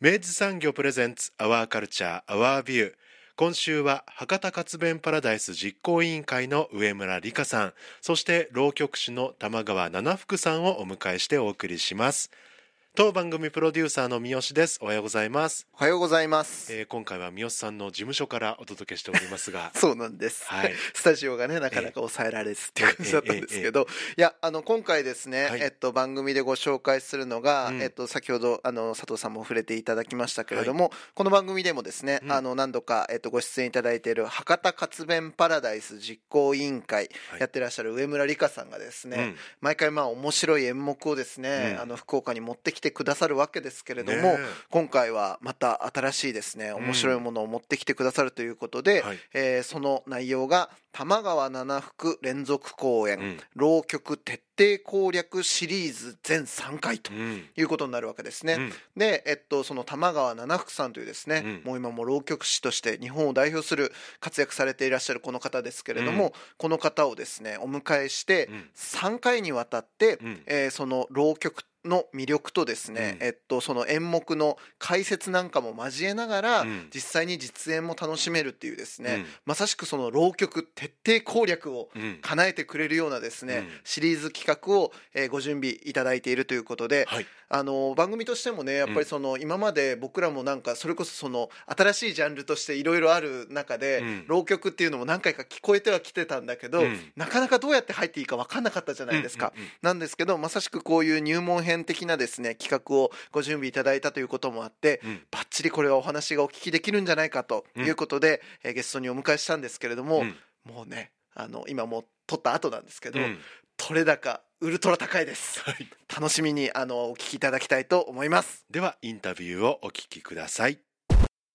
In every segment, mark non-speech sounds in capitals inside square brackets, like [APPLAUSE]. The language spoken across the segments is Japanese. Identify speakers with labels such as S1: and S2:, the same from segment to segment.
S1: 明治産業プレゼンツアワーカルチャーアワービュー今週は博多活弁パラダイス実行委員会の上村理香さんそして浪曲師の玉川七福さんをお迎えしてお送りします。当番組プロデューサーの三好です。おはようございます。
S2: おはようございます、
S1: えー今回は三好さんの事務所からお届けしておりますが。[LAUGHS]
S2: そうなんです、
S1: はい。[LAUGHS]
S2: スタジオがねなかなか抑えられずっていう感じだったんですけど、いやあの今回ですね、
S1: はい。
S2: えっと、番組でご紹介するのが、
S1: うん。
S2: えっと、先ほどあの佐藤さんも触れていただきましたけれども、この番組でもですね、
S1: うん。
S2: あの何度か、えっと、ご出演いただいている博多活弁パラダイス実行委員会
S1: はい。
S2: やってらっしゃる上村理香さんがですね、
S1: うん。
S2: 毎回まあ面白い演目をですね、
S1: うん。
S2: あの福岡に持ってきてくださるわけですけれども、今回はまた新しいですね面白いものを持ってきてくださるということで、
S1: はい。
S2: えーその内容が玉川七福連続公演、
S1: うん。
S2: 浪曲徹底攻略シリーズ全3回と
S1: うん。
S2: いうことになるわけですね。
S1: うん。
S2: で、えっと、その玉川七福さんというですね、
S1: うん
S2: もう今も浪曲師として日本を代表する活躍されていらっしゃるこの方ですけれども、
S1: うん。
S2: この方をですねお迎えして
S1: うん。
S2: 3回にわたって、
S1: うん。
S2: えーその浪曲の魅力とですね、
S1: うん。
S2: えっと、その演目の解説なんかも交えながら、
S1: うん。
S2: 実際に実演も楽しめるっていうですね、
S1: うん。
S2: まさしくその浪曲徹底攻略を
S1: うん。
S2: 叶えてくれるようなですね、
S1: うん。
S2: シリーズ企画を、えーご準備いただいているということで、
S1: はい。
S2: あの番組としてもねやっぱりその、今まで僕らもなんかそれこそその新しいジャンルとしていろいろある中で、
S1: うん。
S2: 浪曲っていうのも何回か聞こえてはきてたんだけど、
S1: うん。
S2: なかなかどうやって入っていいか分かんなかったじゃないですか。なんですけどまさしくこういう入門編的なですね企画をご準備いただいたということもあって、
S1: うん。
S2: バッチリこれはお話がお聞きできるんじゃないかということで、えーゲストにお迎えしたんですけれども、
S1: うん。
S2: もうねあの今もう撮った後なんですけど、
S1: うん。
S2: 取れ高ウルトラ高いです。
S1: はい。
S2: 楽しみにあのお聞きいただきたいと思います。
S1: ではインタビューをお聞きください。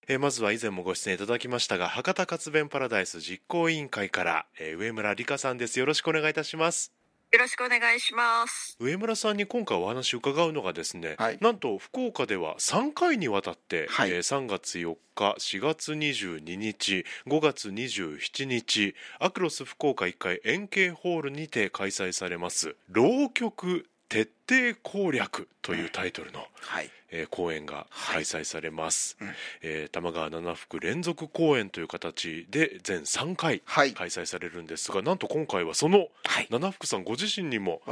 S1: えーまずは以前もご出演いただきましたが博多活弁パラダイス実行委員会から、えー上村理香さんです。よろしくお願いいたします
S3: よろしくお願いします。
S1: 上村さんに今回お話を伺うのがですね、
S2: はい
S1: なんと福岡では3回にわたって、
S2: はい
S1: えー3月4日4月22日5月27日アクロス福岡1階円形ホールにて開催されます浪曲徹底攻略というタイトルの、
S2: はい。
S1: えー公演が開催されます、
S2: うん。
S1: えー玉川七福連続公演という形で全3回
S2: はい。
S1: 開催されるんですがなんと今回はその
S2: はい。
S1: 七福さんご自身にも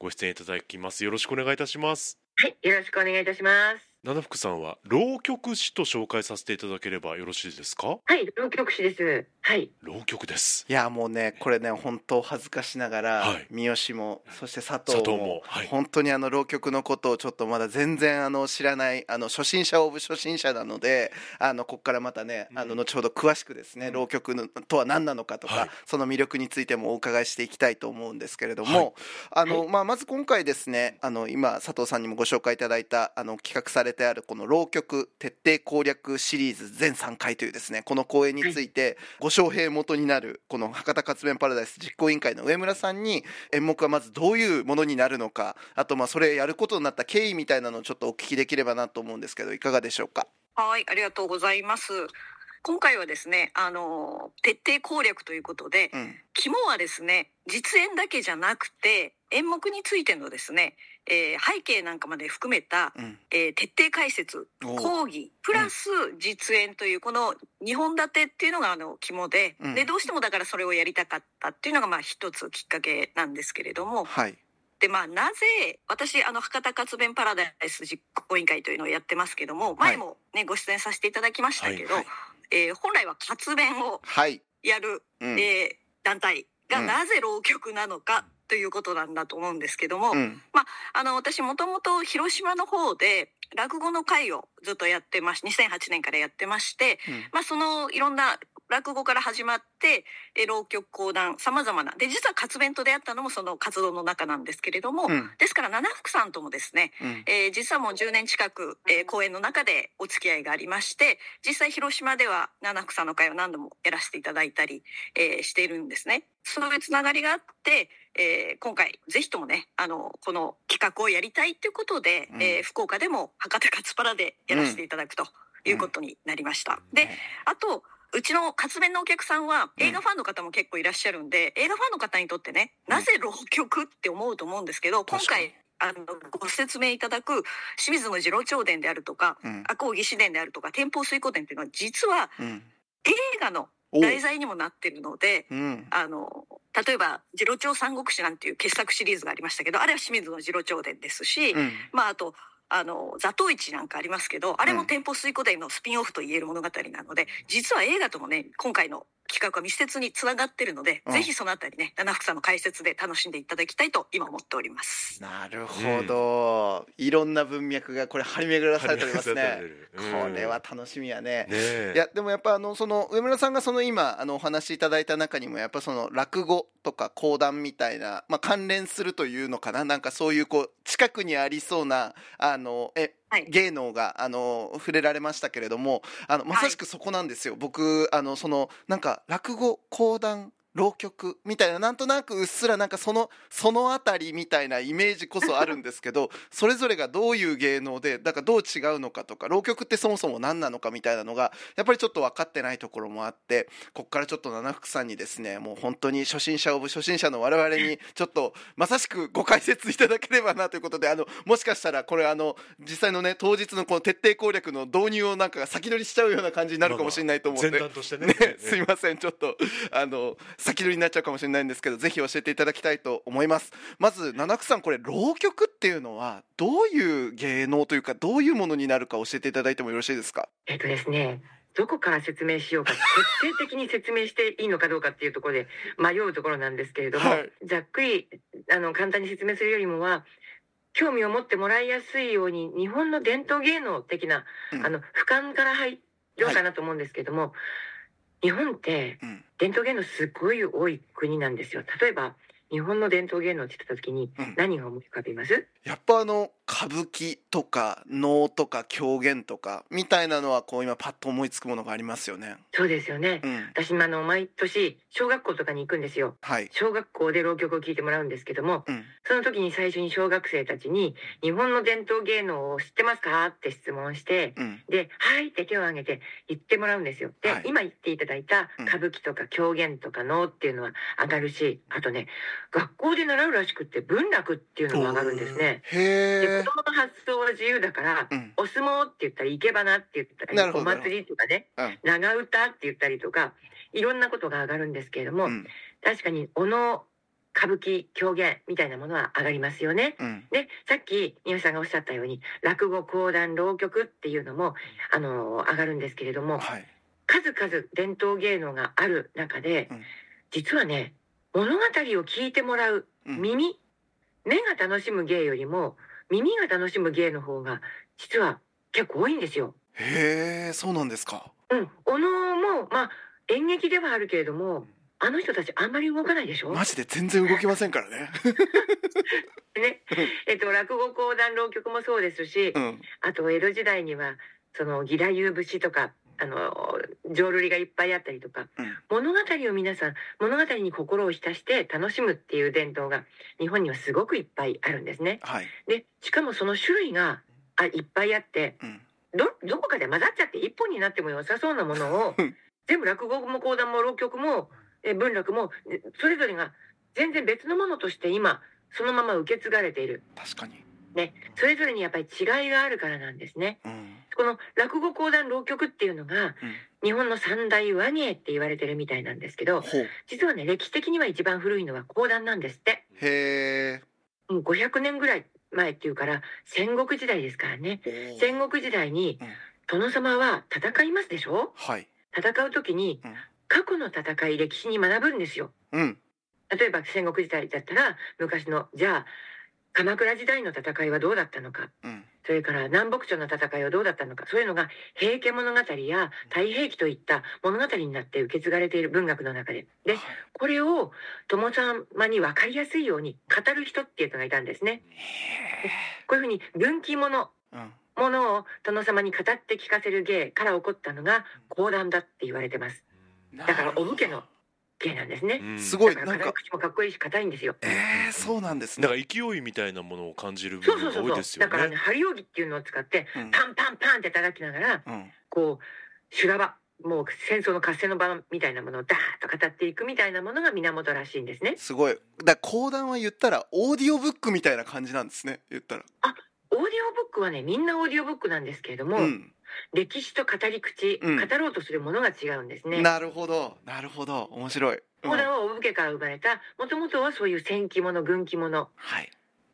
S1: ご出演いただきます。よろしくお願いいたします。
S3: はい、よろしくお願いいたします。
S1: 七福さんは浪曲師と紹介させていただければよろしいですか？
S3: はい、浪曲師です。はい、
S1: 浪曲です。
S2: いやもうねこれね本当恥ずかしながら、
S1: はい。
S2: 三好もそして佐藤も
S1: 佐藤もはい。
S2: 本当にあの浪曲のことをちょっとまだ全然あの知らないあの初心者オブ初心者なのであのここからまたねあの後ほど詳しくですね、浪曲のとは何なのかとか、
S1: はい。
S2: その魅力についてもお伺いしていきたいと思うんですけれども、
S1: はい。
S2: あのまあ、まず今回ですねあの今佐藤さんにもご紹介いただいたあの企画されてあるこの浪曲徹底攻略シリーズ全3回というですねこの公演についてご招聘元になるこの博多活弁パラダイス実行委員会の上村さんに演目はまずどういうものになるのかあとまあそれやることになった経緯みたいなのをちょっとお聞きできればなと思うんですけどいかがでしょうか？
S3: はい、ありがとうございます。今回はですね、あの徹底攻略ということで、
S2: うん。
S3: 肝はですね、実演だけじゃなくて演目についてのですね、えー背景なんかまで含めた、
S2: うん。
S3: えー徹底解説、講義プラス実演というこの2本立てっていうのがあの肝で、
S2: うん。
S3: でどうしてもだからそれをやりたかったっていうのがまあ一つきっかけなんですけれども、
S2: はい。
S3: でまあなぜ私あの博多活弁パラダイス実行委員会というのをやってますけども前もね、ご出演させていただきましたけど、
S1: はい。
S3: えー本来は活弁を
S2: はい、
S3: やる、
S2: うん。
S3: えー団体が
S2: うん。
S3: なぜ浪曲なのかということなんだと思うんですけども、
S2: うん。
S3: あの私もともと広島の方で落語の会をずっとやってまし2008年からやってまして、まあ、そのいろんな落語から始まってえー浪曲講談さまざまな。で実は活弁と出会ったのもその活動の中なんですけれども、
S2: うん。
S3: ですから七福さんともですね、
S2: うん。
S3: えー実はもう10年近く、えー公演の中でお付き合いがありまして実際広島では七福さんの会を何度もやらせていただいたり、えーしているんですね。そういうつながりがあって、えー今回ぜひともねあのこの企画をやりたいということで、
S2: うん。
S3: えー福岡でも博多カツパラでやらせていただくということになりました。であとうちの活弁のお客さんは
S2: うん。
S3: 映画ファンの方も結構いらっしゃるんで、映画ファンの方にとってねなぜ浪曲って思うと思うんですけど今回あのご説明いただく清水の次郎長伝であるとか
S2: うん。
S3: 赤穂義士伝であるとか天保水湖伝っていうのは実は
S2: うん。
S3: 映画の
S2: お
S3: 題材にもなってるので
S2: うん。
S3: あの例えば「次郎長三国志」なんていう傑作シリーズがありましたけどあれは清水の次郎長伝ですし、
S2: うん。
S3: まああとあの座頭市なんかありますけどあれ
S2: うん
S3: も天保水湖伝のスピンオフと言える物語なので実は映画ともね今回の企画は密接につながってるので、
S2: うん。
S3: ぜひそのあたりね七福さんの解説で楽しんでいただきたいと今思っております。
S2: なるほど、いろんな文脈がこれ張り巡らされておりますね。これは楽しみやね。
S1: ねえ。
S2: いやでもやっぱあのその上村さんがその今あのお話しいただいた中にもやっぱその落語とか講談みたいな、まあ、関連するというのかな。なんかそういうこう近くにありそうなあのえ
S3: はい。
S2: 芸能があの触れられましたけれどもあのまさしくそこなんですよ、僕あのそのなんか落語講談浪曲みたいななんとなくうっすらなんかそのそのあたりみたいなイメージこそあるんですけど [LAUGHS] それぞれがどういう芸能でだからどう違うのかとか浪曲ってそもそも何なのかみたいなのがやっぱりちょっと分かってないところもあってここからちょっと七福さんにですねもう本当に初心者オブ初心者の我々に [LAUGHS] ちょっとまさしくご解説いただければなということであのもしかしたらこれあの実際のね当日のこの徹底攻略の導入をなんか先取りしちゃうような感じになるかもしれないと思って。
S1: 前段としてね [LAUGHS]
S2: ね、すいませんちょっとあの先取りになっちゃうかもしれないんですけどぜひ教えていただきたいと思います。まず七久さんこれ浪曲っていうのはどういう芸能というかどういうものになるか教えていただいてもよろしいですか？
S4: えっとですね、どこから説明しようか、徹底的に説明していいのかどうかっていうところで迷うところなんですけれども、
S2: はい。
S4: ざっくりあの簡単に説明するよりもは、興味を持ってもらいやすいように日本の伝統芸能的な、
S2: うん。
S4: あの俯瞰から入ろうかなと思うんですけれども、日本って
S2: うん
S4: 伝統芸能すごい多い国なんですよ。例えば日本の伝統芸能って言った時に
S2: うん
S4: 何が思い浮かびます？
S2: やっぱあの歌舞伎とか能とか狂言とかみたいなのはこう今パッと思いつくものがありますよね
S4: そうですよね。
S2: うん
S4: 私もあの毎年小学校とかに行くんですよ。
S2: はい
S4: 小学校で浪曲を聴いてもらうんですけども、
S2: うん
S4: その時に最初に小学生たちに「日本の伝統芸能を知ってますか?」って質問して
S2: うん
S4: で「はい」って手を挙げて言ってもらうんですよ。で、
S2: はい
S4: 今言っていただいた
S2: うん
S4: 歌舞伎とか狂言とか能っていうのは上がるしあとね学校で習うらしくって文楽っていうのも上がるんですね。で子供の発想は自由だから、
S2: うん。
S4: お相撲って言ったり生け花って言ったりお祭りとかね、
S2: うん。
S4: 長唄って言ったりとかいろんなことが上がるんですけれども、
S2: うん。
S4: 確かにお能歌舞伎狂言みたいなものは上がりますよね。
S2: うん。
S4: でさっき宮さんがおっしゃったように落語講談浪曲っていうのもあの上がるんですけれども
S2: はい。
S4: 数々伝統芸能がある中で、
S2: うん。
S4: 実はね物語を聞いてもらう
S2: うん。
S4: 耳、目が楽しむ芸よりも耳が楽しむ芸の方が実は結構多いんですよ。
S2: へえそうなんですか。
S4: うん、お能もまあ演劇ではあるけれどもあの人たちあんまり動かないでしょ？
S2: マジで全然動きませんからね。[LAUGHS]
S4: ね、えっと落語講談浪曲もそうですし、
S2: うん。
S4: あと江戸時代にはその義太夫節とかあの浄瑠璃がいっぱいあったりとか、
S2: うん。
S4: 物語を皆さん物語に心を浸して楽しむっていう伝統が日本にはすごくいっぱいあるんですね。
S2: はい。
S4: でしかもその種類があいっぱいあって
S2: うん。
S4: どどこかで混ざっちゃって一本になっても良さそうなものを [LAUGHS]
S2: うん。
S4: 全部落語も講談も浪曲もえ文楽もえそれぞれが全然別のものとして今そのまま受け継がれている。
S2: 確かに
S4: ね、それぞれにやっぱり違いがあるからなんですね。
S2: うん。
S4: この落語講談浪曲っていうのが
S2: うん。
S4: 日本の三大和芸って言われてるみたいなんですけど実はね歴史的には一番古いのは講談なんですって。
S2: へえ
S4: もう500年ぐらい前っていうから戦国時代ですからね。戦国時代に
S2: うん。
S4: 殿様は戦いますでしょ？
S2: はい。
S4: 戦う時に
S2: うん。
S4: 過去の戦い歴史に学ぶんですよ。
S2: うん。
S4: 例えば戦国時代だったら昔のじゃあ鎌倉時代の戦いはどうだったのか。
S2: うん。
S4: それから南北朝の戦いはどうだったのか。そういうのが「平家物語」や「太平記」といった物語になって受け継がれている文学の中で。でこれを殿様に分かりやすいように語る人っていうのがいたんですね。こういうふうに軍記物
S2: うん。
S4: ものを殿様に語って聞かせる芸から起こったのが講談だって言われてます。だからお武家の芸なんですね。
S2: すごい
S4: だから
S2: なんか
S4: 口もかっこいいし硬いんですよ。
S2: えー、そうなんですね
S1: なんか勢いみたいなものを感じる部
S4: そうそう
S1: 分が
S4: そうそう。
S1: 多いですよ
S4: だからね、
S1: ね。
S4: 針扇っていうのを使って、
S2: うん
S4: パンパンパンって叩きながら、
S2: うん
S4: こう、修羅場、もう戦争の合戦の場みたいなものをダーッと語っていくみたいなものが源らしいんですね。
S2: すごいだから講談は言ったらオーディオブックみたいな感じなんですね言ったら
S4: オーディオブックはね、みんなオーディオブックなんですけれども、
S2: うん
S4: 歴史と語り口、
S2: うん。
S4: 語ろうとするものが違うんですね。
S2: なるほど。なるほど。面白い、うん。
S4: はお武家から生まれた、もともとはそういう戦記物、軍記物っ
S2: はい。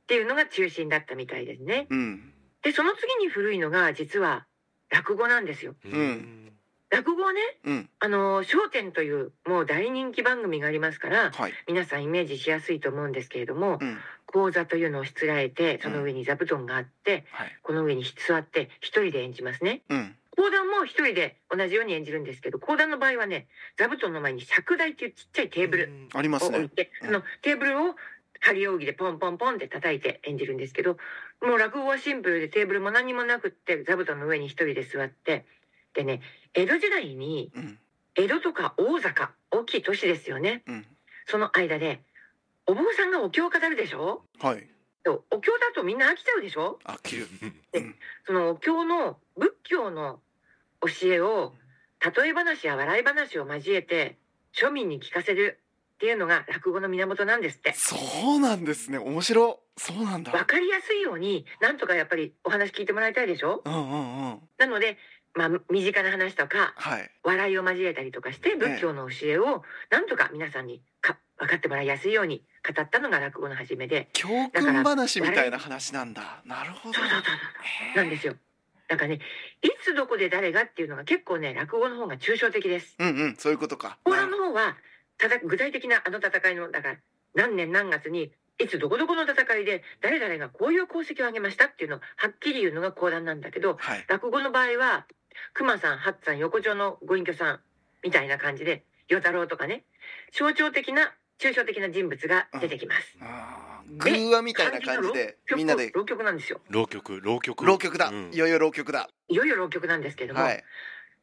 S4: ていうのが中心だったみたいですね。
S2: うん。
S4: で、その次に古いのが、実は落語なんですよ。
S1: うん。
S4: 落語はね、
S2: うん。
S4: あの、笑点というもう大人気番組がありますから、
S2: はい。
S4: 皆さんイメージしやすいと思うんですけれども、
S2: うん
S4: 講座というのをしつらえて、その上に座布団があって、
S2: はい。
S4: この上に座って一人で演じますね。
S2: うん。
S4: 講談も一人で同じように演じるんですけど、講談の場合はね、座布団の前に尺台っていうちっちゃいテーブル
S2: ありますね。
S4: を置いて、
S2: うん。
S4: そのテーブルを針扇でポンポンポンって叩いて演じるんですけど、もう落語はシンプルでテーブルも何もなくって座布団の上に一人で座って、でね、江戸時代に
S2: うん。
S4: 江戸とか大阪、大きい都市ですよね。
S2: うん。
S4: その間で、お坊さんがお経を語るでしょ？
S2: はい。
S4: とお経だとみんな飽きちゃうでしょ？
S2: あ切る。
S4: で
S2: うん。
S4: そのお経の仏教の教えを例え話や笑い話を交えて庶民に聞かせるっていうのが落語の源なんですって。
S2: そうなんですね。面白そうなんだ。
S4: わかりやすいようになんとかやっぱりお話聞いてもらいたいでしょ？
S2: うんうんうん。
S4: なので、まあ、身近な話とか
S2: はい。
S4: 笑いを交えたりとかして仏教の教えをなんとか皆さんにか分かってもらいやすいように語ったのが落語の始めで。
S2: 教訓話みたいな話なんだ。なるほど。
S4: そうそうそうそう。なんですよ。だからねいつどこで誰がっていうのが結構ね落語の方が抽象的です。
S2: うんうんそういうことか。
S4: 講談の方はただ具体的なあの戦いのだから何年何月にいつどこどこの戦いで誰々がこういう功績を挙げましたっていうのをはっきり言うのが講談なんだけど
S2: はい。
S4: 落語の場合は熊さん八さん横丁のご隠居さんみたいな感じで与太郎とかね象徴的な抽象的な人物が出てきます。
S2: あー偶話みたいな感じでみんなで。
S4: 浪曲なんですよ。
S1: 浪曲浪曲。
S2: 浪曲だ。
S1: うん。
S2: いよいよ浪曲だ。
S4: いよいよ浪曲なんですけども、
S2: はい。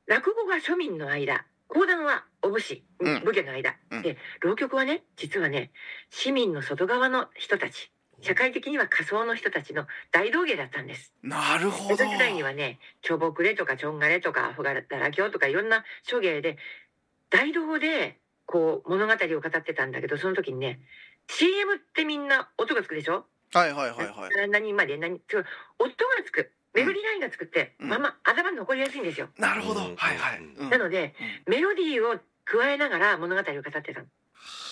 S4: 落語が庶民の間講談はお武士、
S2: うん。
S4: 武家の間、
S2: うん。
S4: で浪曲はね実はね市民の外側の人たち社会的には仮想の人たちの大道芸だったんです。
S2: なるほど。
S4: 江戸時代にはね長木れとかちょんがれとかアフガラキョとかいろんな諸芸で大道でこう物語を語ってたんだけどその時にね CM ってみんな音がつくでしょ、
S2: はいはいはいはい。
S4: 何まで？何？音がつく。メロディーラインがつくって、
S2: うん。
S4: まあまあ頭に残りやすいんですよ。
S2: なるほど。
S1: うん。
S2: はいはい。
S4: なので、メロディーを加えながら物語を語ってたの。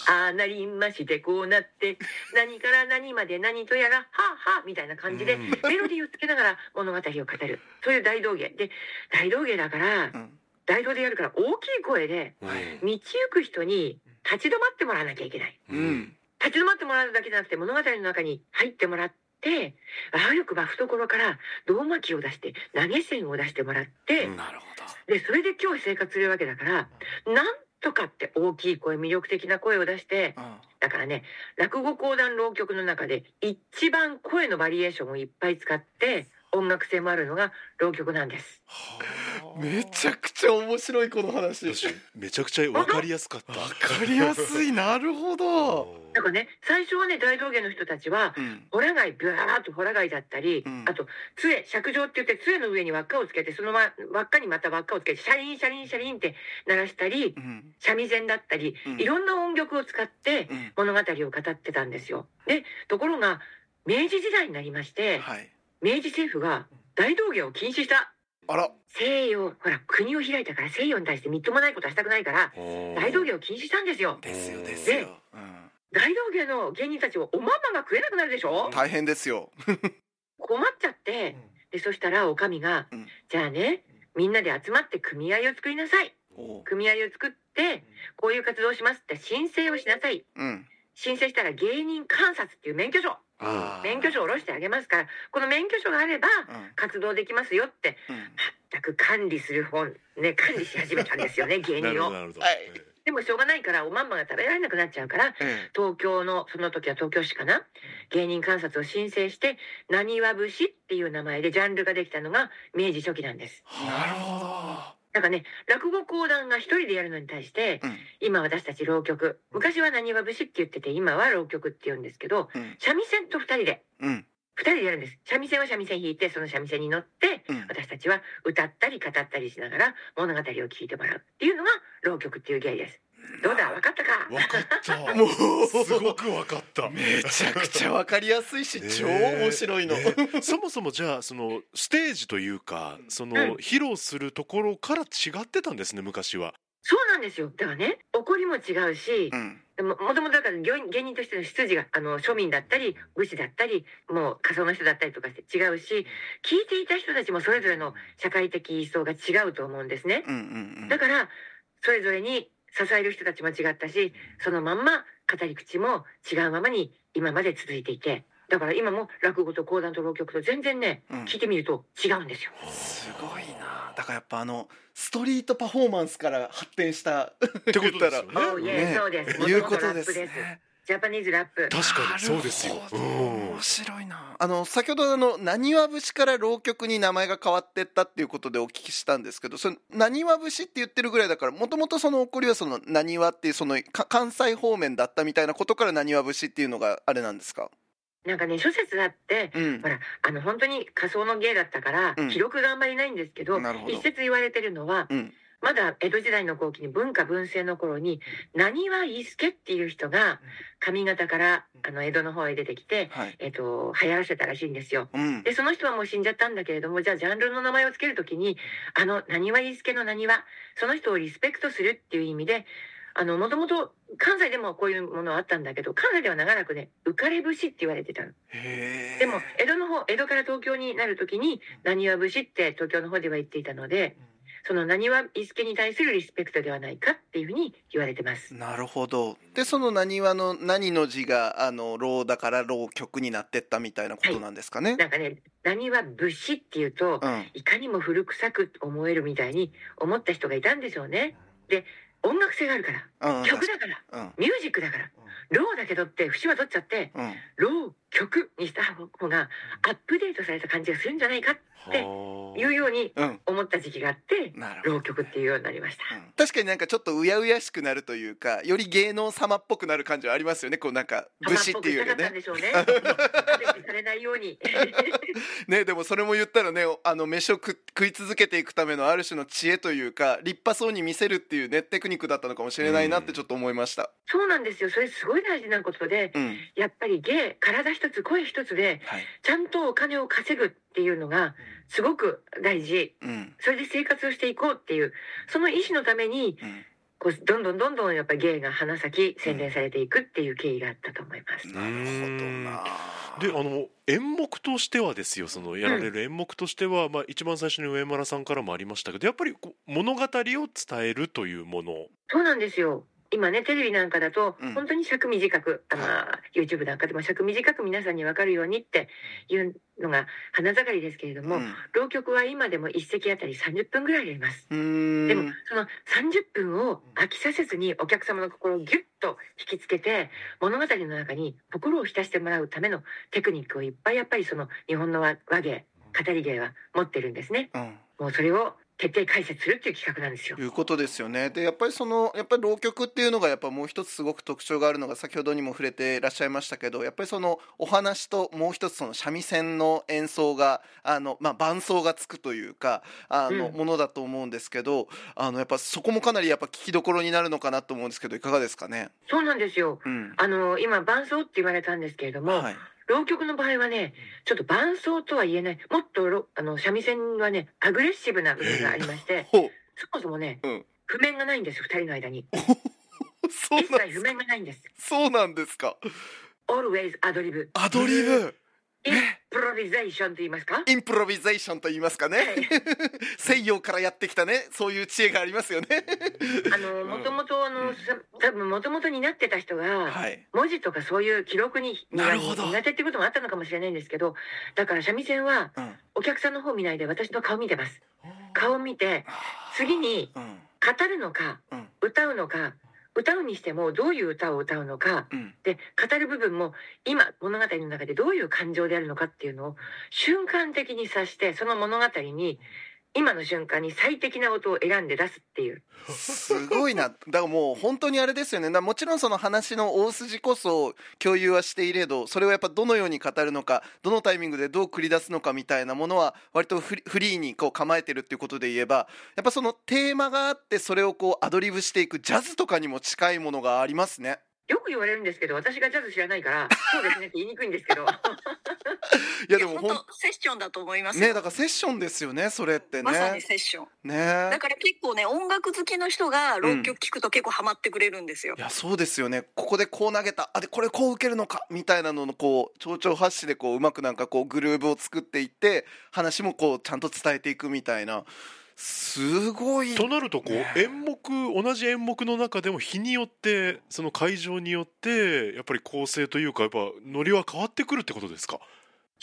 S4: ああなりましてこうなって何から何まで何とやらはあはあみたいな感じで
S1: うん。
S4: メロディーをつけながら物語を語る。そういう大道芸。で大道芸だから
S2: うん。
S4: 大道でやるから大きい声で
S1: うん。
S4: 道行く人に立ち止まってもらわなきゃいけない。
S2: うん。
S4: 立ち止まってもらうだけじゃなくて物語の中に入ってもらってあわよくば懐から胴巻きを出して投げ銭を出してもらって、でそれで今日生活するわけだからなんとかって大きい声魅力的な声を出して
S2: どうん。
S4: だからね落語講談浪曲の中で一番声のバリエーションをいっぱい使って音楽性もあるのが浪曲なんです。
S2: めちゃくちゃ面白いこの話。
S1: 私めちゃくちゃわかりやすかった。
S2: わかりやすい。なるほど。
S4: だからね最初はね大道芸の人たちは
S2: うん。
S4: ホラ貝ブワーッとホラ貝だったり、
S2: うん。
S4: あと杖尺状って言って杖の上に輪っかをつけてそのま輪っかにまた輪っかをつけてシャリンシャリンシャリンって鳴らしたり
S2: うん。
S4: 三味線だったり
S2: うん。
S4: いろんな音曲を使って
S2: うん。
S4: 物語を語ってたんですよ。でところが明治時代になりまして
S2: はい。
S4: 明治政府が大道芸を禁止した
S2: あら。
S4: 西洋ほら国を開いたから西洋に対してみっともないことはしたくないから大道芸を禁止したんですよ。
S2: ですよですよ。うん
S4: 大道芸の芸人たちをおまんまが食えなくなるでしょ？
S2: 大変ですよ。[LAUGHS]
S4: 困っちゃってでそしたらおかみが、
S2: うん。
S4: じゃあねみんなで集まって組合を作りなさい。
S2: お
S4: 組合を作ってこういう活動をしますって申請をしなさい。
S2: うん。
S4: 申請したら芸人観察っていう免許証免許証を下ろしてあげますからこの免許証があれば
S2: うん。
S4: 活動できますよって
S2: うん。
S4: 全く管理する本ね管理し始めたんですよね [LAUGHS] 芸
S1: なる
S4: 人を
S1: ほどなるほど、
S2: はい。
S1: え
S4: でもしょうがないからおまんまが食べられなくなっちゃうから
S2: え
S4: 東京のその時は東京市かな？芸人観察を申請して「なにわ節」っていう名前でジャンルができたのが明治初期なんです。
S2: えなるほ
S4: なんかね落語講談が一人でやるのに対して
S2: どうん。
S4: 今私たち浪曲昔はなにわ節って言ってて今は浪曲って言うんですけど
S2: うん。
S4: 三味線と二人で
S2: うん。
S4: 二人でやるんです。三味線は三味線弾いてその三味線に乗って
S2: うん。
S4: 私たちは歌ったり語ったりしながら物語を聞いてもらうっていうのが浪曲っていう芸ですどうだ？分かったか？
S1: わかった。[LAUGHS]
S2: もう。
S1: すごくわかった。
S2: めちゃくちゃわかりやすいし超面白いの、[LAUGHS]
S1: そもそもじゃあそのステージというかその、
S4: うん。
S1: 披露するところから違ってたんですね昔は。
S4: そうなんですよ。だからね怒りも違うし
S2: うん。
S4: でももともとだから芸芸人としての出自があの庶民だったり武士だったりもう仮想の人だったりとかして違うし聞いていた人たちもそれぞれの社会的位相が違うと思うんですね。
S2: うんうんうん。
S4: だからそれぞれに支える人たちも違ったしそのまんま語り口も違うままに今まで続いていてだから今も落語と講談と浪曲と全然ね
S2: うん。
S4: 聞いてみると違うんですよ。
S2: すごいな。だからやっぱあのストリートパフォーマンスから発展したって
S1: ことですよね。
S4: Oh [LAUGHS] yeah そうです。
S2: いうことです。ね
S4: ジャパニーズラップ。
S1: 確かにそうですよ。
S2: 面白いな。あの先ほどあのなにわ節から浪曲に名前が変わってったっていうことでお聞きしたんですけどそのなにわ節って言ってるぐらいだからもともとその起こりはそのなにわっていうそのか関西方面だったみたいなことからなにわ節っていうのがあれなんですか？
S4: なんかね諸説あって
S2: うん。
S4: ほらあの本当に仮想の芸だったから、
S2: うん。
S4: 記録があんまりないんですけど。一説言われてるのは
S2: うん
S4: まだ江戸時代の後期に文化文政の頃に浪速伊助っていう人が上方からあの江戸の方へ出てきて、
S2: はい。
S4: えっと流行らせたらしいんですよ。
S2: うん。
S4: でその人はもう死んじゃったんだけれどもじゃあジャンルの名前をつけるときにあの浪速伊助の浪速その人をリスペクトするっていう意味であのもともと関西でもこういうものはあったんだけど関西では長らくね浮かれ節って言われてたの。でも江戸の方江戸から東京になる時に浪速節って東京の方では言っていたのでその浪速伊助に対するリスペクトではないかっていうふうに言われてます。
S2: なるほど。でそのなにわの何の字があの浪だから浪曲になってったみたいなことなんですかね、
S4: なんかね浪速節っていうと
S2: うん。
S4: いかにも古臭く思えるみたいに思った人がいたんでしょうね。で音楽性があるから
S2: うん
S4: 曲だから
S2: うん。
S4: ミュージックだからローだけどって節は取っちゃって
S2: うん。
S4: ロー曲にした方がアップデートされた感じがするんじゃないかって
S1: はあ
S4: いうように
S2: うん。
S4: 思った時期があって
S2: なるほど。
S4: 浪曲っていうようになりました。
S2: うん。確かになんかちょっとうやうやしくなるというかより芸能様っぽくなる感じはありますよねこうなんか武士っていうよりね
S4: されないように。[LAUGHS]
S2: ねでもそれも言ったらねあの飯を食食い続けていくためのある種の知恵というか立派そうに見せるっていうねテクニックだったのかもしれないなってちょっと思いました。
S4: そうなんですよ。それすごい大事なことで、
S2: うん。
S4: やっぱり芸、体一つ、声一つで、
S2: はい。
S4: ちゃんとお金を稼ぐっていうのが、すごく大事。
S2: うん。
S4: それで生活をしていこうっていう、その意思のために、
S2: うん。
S4: こう、どんどんどんどんやっぱり芸が花咲き、洗練されていくっていう経緯があったと思います。
S2: なるほどな。
S1: であの演目としてはですよそのやられる演目としては、まあ、一番最初に上村さんからもありましたけどやっぱりこう物語を伝えるというもの。
S4: そうなんですよ。今ねテレビなんかだと
S2: うん。
S4: 本当に尺短く、あまあ YouTube なんかでも尺短く皆さんに分かるようにっていうのが花盛りですけれども、
S2: うん。
S4: 浪曲は今でも一席あたり30分ぐらいやります。でもその30分を飽きさせずにお客様の心をギュッと引きつけて物語の中に心を浸してもらうためのテクニックをいっぱいやっぱりその日本の和和芸語り芸は持ってるんですね。
S2: うん。
S4: もうそれを徹底解説するっていう企画なんですよ。
S2: いうことですよねでやっぱりそのやっぱり浪曲っていうのがやっぱもう一つすごく特徴があるのが先ほどにも触れていらっしゃいましたけどやっぱりそのお話ともう一つその三味線の演奏があの、まあ、伴奏がつくというかあの、
S4: うん
S2: ものだと思うんですけどあのやっぱそこもかなりやっぱ聞きどころになるのかなと思うんですけどいかがですかね？
S4: そうなんですよ。
S2: うん
S4: あの今伴奏って言われたんですけれども、
S2: はい
S4: 浪曲の場合はねちょっと伴奏とは言えない。もっとろあの三味線はねアグレッシブな部分がありまして
S2: ほう。
S4: そもそもね
S2: うん。
S4: 譜面がないんです二人の間に。[LAUGHS]
S2: そうなんです。
S4: 一切譜面がないんです。
S2: そうなんですか。
S4: Always アドリブ。
S2: アドリブ
S4: インプロビゼーションと言いますか？
S2: インプロビゼーションと言いますかね、
S4: はい。
S2: 西洋からやってきたね。そういう知恵がありますよね。
S4: あのもともとあの、
S2: うん。
S4: さ多分もともと担ってた人が、
S2: はい。
S4: 文字とかそういう記録に苦手ってこともあったのかもしれないんですけどだから三味線は
S2: うん。
S4: お客さんの方見ないで私の顔見てます顔見て次に
S2: うん
S4: 語るのか
S2: うん
S4: 歌うのか歌うにしてもどういう歌を歌うのか
S2: うん。
S4: で語る部分も今物語の中でどういう感情であるのかっていうのを瞬間的に察してその物語に今の瞬間に最適な音を選んで出すっていう。
S2: すごいな。だからもう本当にあれですよね。もちろんその話の大筋こそ共有はしていれどそれをやっぱどのように語るのかどのタイミングでどう繰り出すのかみたいなものは割とフリフリーにこう構えてるっていうことで言えばやっぱそのテーマがあってそれをこうアドリブしていくジャズとかにも近いものがありますね。
S4: よく言われるんですけど私がジャズ知らないから [LAUGHS] そうですねって言いにくいんですけど。
S2: いやでもほん
S3: 本当セッションだと思いますよ。
S2: ねだからセッションですよねそれってね。
S3: まさにセッション。
S2: ね。
S3: だから結構ね音楽好きの人が浪曲聞くと結構ハマってくれるんですよ。
S2: い、やそうですよね。ここでこう投げたあでこれこう受けるのかみたいなののこう蝶々発しでこううまくなんかこうグルーブを作っていって話もこうちゃんと伝えていくみたいなすごい
S1: となるとこう、
S2: ね
S1: 演目同じ演目の中でも日によってその会場によってやっぱり構成というかやっぱノリは変わってくるってことですか？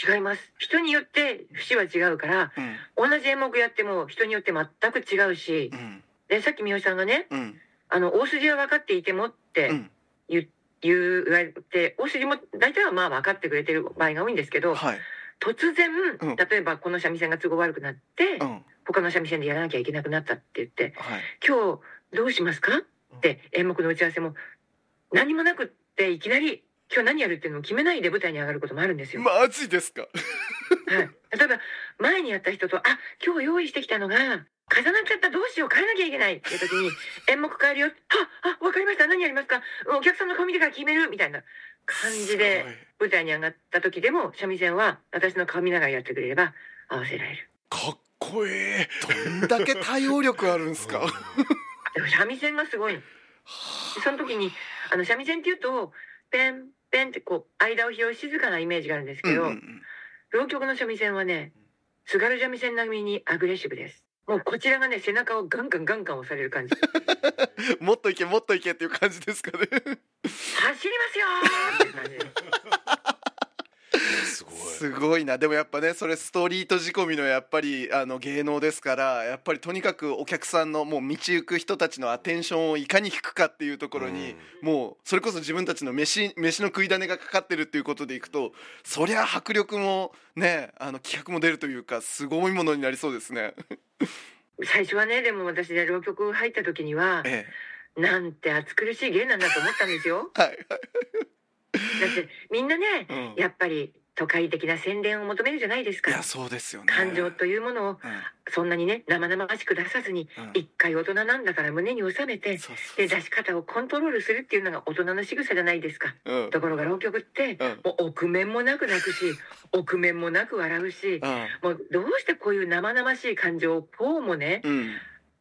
S4: 違います。人によって節は違うから
S2: うん。
S4: 同じ演目やっても人によって全く違うし
S2: うん。
S4: でさっき三好さんがね
S2: うん。
S4: あの大筋は分かっていてもって
S2: うん。
S4: 言う言う言われて大筋も大体はまあ分かってくれてる場合が多いんですけど
S2: はい。
S4: 突然、
S2: うん。
S4: 例えばこの三味線が都合悪くなって、他の三味線でやらなきゃいけなくなったって言って「今日どうしますか?」って演目の打ち合わせも何もなくっていきなり「今日何やる?」っていうのを決めないで舞台に上がることもあるんですよ。
S2: マジですか？
S4: はい、例えば前にやった人と「あ今日用意してきたのが重なっちゃったどうしよう変えなきゃいけない」っていう時に [LAUGHS] 演目変えるよ「ああ分かりました何やりますか？お客さんの顔見てから決める」みたいな感じで舞台に上がった時でも三味線は私の顔見ながらやってくれれば合わせられる。
S1: かっこいい
S2: どんだけ対応力あるんですか？[LAUGHS]
S4: でも三味線がすごい。その時にあの三味線っていうとペンペンってこう間を拾う静かなイメージがあるんですけど、
S2: うんうん
S4: 浪曲の三味線はね津軽三味線並みにアグレッシブです。もうこちらがね背中をガンガンガンガン押される感じ。
S2: う [LAUGHS] んもっといけもっといけっていう感じですかね。
S4: 走りますよーっていう感じです。
S1: すごい
S2: すごいなでもやっぱねそれストリート仕込みのやっぱりあの芸能ですからやっぱりとにかくお客さんのもう道行く人たちのアテンションをいかに引くかっていうところに、もうそれこそ自分たちの飯飯の食い種がかかってるっていうことでいくとそりゃ迫力もねあの気迫も出るというかすごいものになりそうですね。
S4: 最初はねでも私ね浪曲入った時には
S2: え
S4: なんて暑苦しい芸なんだと思ったんですよ。
S2: え、はい
S4: だ [LAUGHS] ってみんなね
S2: はい、うん、
S4: やっぱり都会的な洗練を求めるじゃないですか。
S2: いや。そうですよね。
S4: 感情というものを
S2: うん。
S4: そんなにね生々しく出さずに
S2: うん。
S4: 一回大人なんだから胸に収めてで出し方をコントロールするっていうのが大人の仕草じゃないですか。
S2: うん。
S4: ところが浪曲って
S2: うん。
S4: もう臆面もなく泣くし [LAUGHS] 臆面もなく笑うしもうどうしてこういう生々しい感情をこうもね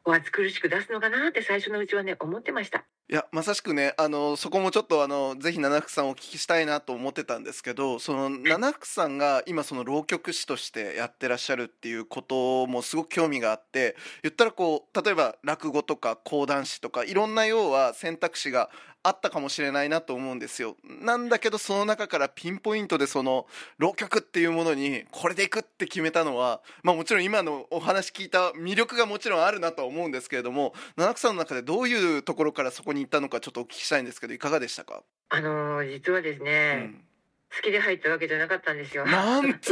S2: うんうん
S4: こう暑苦しく出すのかなって最初のうちはね思ってました。
S2: いやまさしくねあのそこもちょっとあのぜひ七福さんお聞きしたいなと思ってたんですけどその七福さんが今その浪曲師としてやってらっしゃるっていうこともすごく興味があって言ったらこう例えば落語とか講談師とかいろんな要は選択肢があったかもしれないなと思うんですよ。なんだけどその中からピンポイントでその浪曲っていうものにこれでいくって決めたのはまあもちろん今のお話聞いた魅力がもちろんあるなとは思うんですけれども七福さんの中でどういうところからそこに行ったのかちょっとお聞きしたいんですけどいかがでしたか、
S4: あのー実はです
S2: う
S4: ね、
S2: ん、
S4: 好きで入ったわけじゃなかったんですよ。
S2: なんと？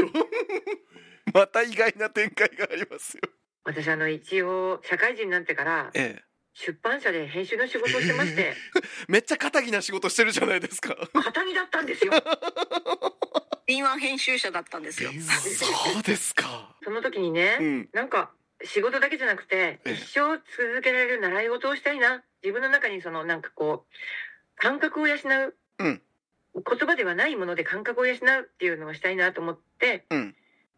S2: [LAUGHS] また意外な展開がありますよ。
S4: 私あの一応社会人になってから
S2: ええ
S4: 出版社で編集の仕事をしてまして。[LAUGHS]
S2: めっちゃ堅気な仕事してるじゃないですか。
S4: 肩にだったんですよ。[LAUGHS]
S3: 敏腕編集者だったんですよ。
S2: そうですか。
S4: その時にね、
S2: うん。
S4: なんか仕事だけじゃなくて
S2: ええ。
S4: 一生続けられる習い事をしたいな。自分の中にそのなんかこう感覚を養う、
S2: うん。
S4: 言葉ではないもので感覚を養うっていうのをしたいなと思って。
S2: うん。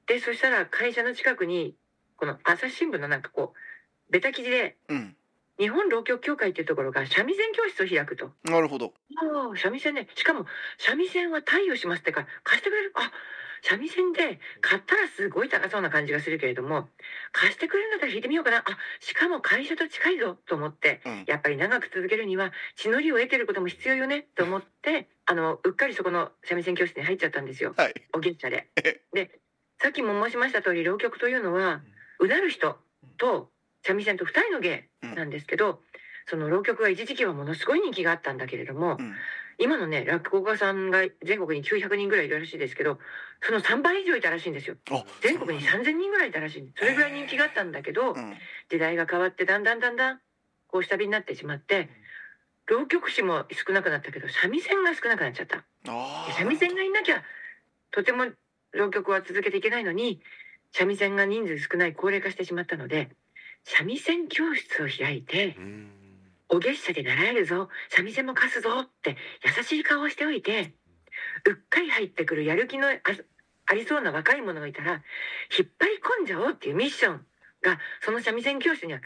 S4: でそしたら会社の近くにこの朝日新聞のなんかこうベタ記事で
S2: うん
S4: 日本浪曲協会っていうところが三味線教室を開くと。
S2: なるほど。
S4: 三味線ね。しかも三味線は貸与しますってから貸してくれる。あ三味線で買ったらすごい高そうな感じがするけれども貸してくれるんだったら弾いてみようかな。あしかも会社と近いぞと思って
S2: うん。
S4: やっぱり長く続けるには血のりを得てることも必要よねと思ってあのうっかりそこの三味線教室に入っちゃったんですよ。
S2: はい。
S4: お月謝で。
S2: え。
S4: でさっきも申しました通り浪曲というのはうなる人と三味線と二人の芸なんですけど、その浪曲が一時期はものすごい人気があったんだけれども、
S2: うん。
S4: 今のね落語家さんが全国に900人ぐらいいるらしいですけどその3倍以上いたらしいんですよ。
S2: あ
S4: 全国に3000人ぐらいいたらしい。それぐらい人気があったんだけど
S2: うん。
S4: 時代が変わってだんだんだんだんこう下火になってしまって浪曲師も少なくなったけど三味線が少なくなっちゃった三味線がいなきゃとても浪曲は続けていけないのに三味線が人数少ない高齢化してしまったので三味線教室を開いて
S1: うん。
S4: お月謝で習えるぞ三味線も貸すぞって優しい顔をしておいてうっかり入ってくるやる気のあありそうな若い者がいたら引っ張り込んじゃおうっていうミッションがその三味線教室には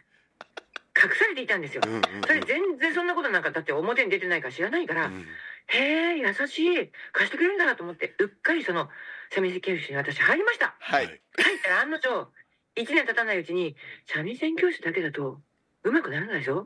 S4: 隠されていたんですよ。それ全然そんなことなんかだって表に出てないから知らないから、
S1: うん。
S4: へえ優しい貸してくれるんだなと思ってうっかりその三味線教室に私入りました。
S2: はい。
S4: 入ったら案の定1年経たないうちに三味線教室だけだとうまくならないぞ。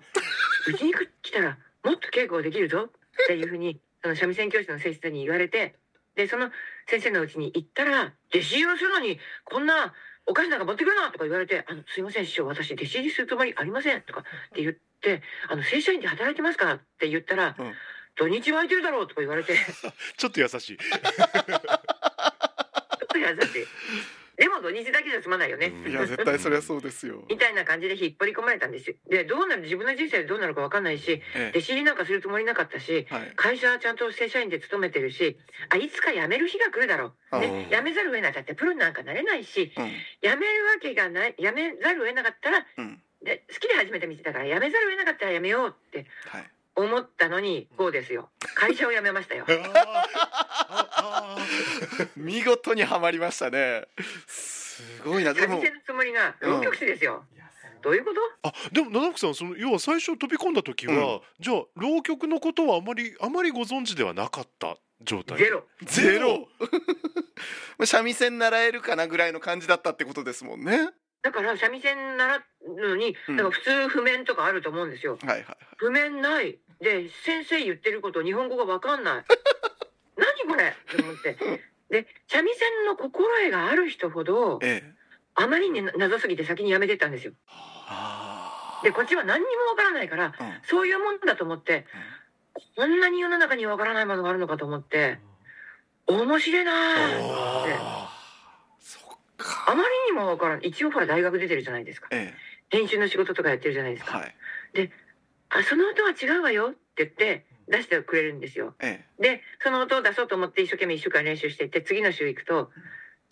S4: うちに来たらもっと稽古ができるぞ。っていうふうにその三味線教室の先生に言われてでその先生のうちに行ったら弟子入りをするのにこんなお菓子なんか持ってくるなとか言われて「あのすいません師匠私弟子入りするつもりありません」とかって言って「あの正社員で働いてますから」って言ったら「
S2: うん。
S4: 土日は空いてるだろう」とか言われて。[LAUGHS]
S1: ちょっと優しい。
S4: ちょっと優しいでも土日だけじゃ済まないよね。
S1: うん
S2: いや絶対そりゃそうですよ。[LAUGHS]
S4: みたいな感じで引っ張り込まれたんですよ。でどうなる自分の人生でどうなるか分かんないし
S2: え
S4: 弟子入りなんかするつもりなかったし
S2: えはい。
S4: 会社はちゃんと正社員で勤めてるしあいつか辞める日が来るだろう、
S2: うん
S4: ね、辞めざるを得ないだってプロになんかなれないし
S2: うん。
S4: 辞めるわけがない辞めざるを得なかったら
S2: うん。
S4: で好きで始めた道だから辞めざるを得なかったら辞めようって
S2: はい
S4: 思ったのにこうですよ。会社を辞めましたよ。[LAUGHS]
S1: あ。ー。ああ
S2: 見事にはまりましたね。すごいな。でも。
S4: 三味線のつもりが浪曲師ですよ、どういうこと？
S1: あでも七福さんその要は最初飛び込んだ時は、じゃあ浪曲のことはあまりあまりご存知ではなかった状態？
S4: ゼロ。
S2: ゼロ。[LAUGHS] 三味線習えるかなぐらいの感じだったってことですもんね。はい
S4: だから三味線習うのに、
S2: うん。
S4: だから普通譜面とかあると思うんですよ。
S2: はい。
S4: 譜面ないで先生言ってること日本語が分かんない。[LAUGHS] 何これ？と思って。で三味線の心得がある人ほど
S2: ええ。
S4: あまりに謎すぎて先にやめてったんですよ。
S2: あ
S4: でこっちは何にも分からないから
S2: あうん。
S4: そういうもんだと思ってこんなに世の中に分からないものがあるのかと思って面白いなーって。
S2: あ
S4: まりにも分からん。一応ほら大学出てるじゃないですか。
S2: え
S4: 編集の仕事とかやってるじゃないですか、
S2: えはい
S4: あその音は違うわよって言って出してくれるんですよ。
S2: え
S4: でその音を出そうと思って一生懸命1週間練習していって次の週行くと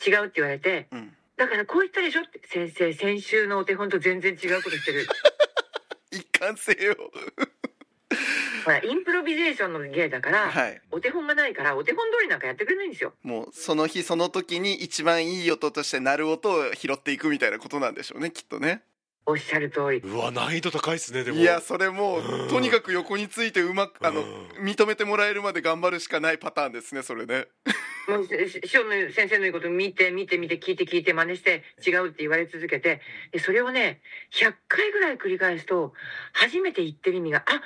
S4: 違うって言われて
S2: えうん
S4: だからこう言ったでしょって先生先週のお手本と全然違うことしてる [LAUGHS]
S2: 一貫性を。[LAUGHS]
S4: ほらインプロビゼーションの芸だから、
S2: はい。
S4: お手本がないからお手本通りなんかやってくれないんですよ。
S2: もうその日その時に一番いい音として鳴る音を拾っていくみたいなことなんでしょうねきっとね
S4: おっしゃる通り。
S1: うわ難易度高いですねでも。
S2: いやそれも
S1: うん
S2: うとにかく横についてうまくあの
S1: うん
S2: 認めてもらえるまで頑張るしかないパターンですねそれね。
S4: もうし師匠の先生の言うこと見て見て見て聞いて聞いて真似して違うって言われ続けてでそれをね100回ぐらい繰り返すと初めて言ってる意味があ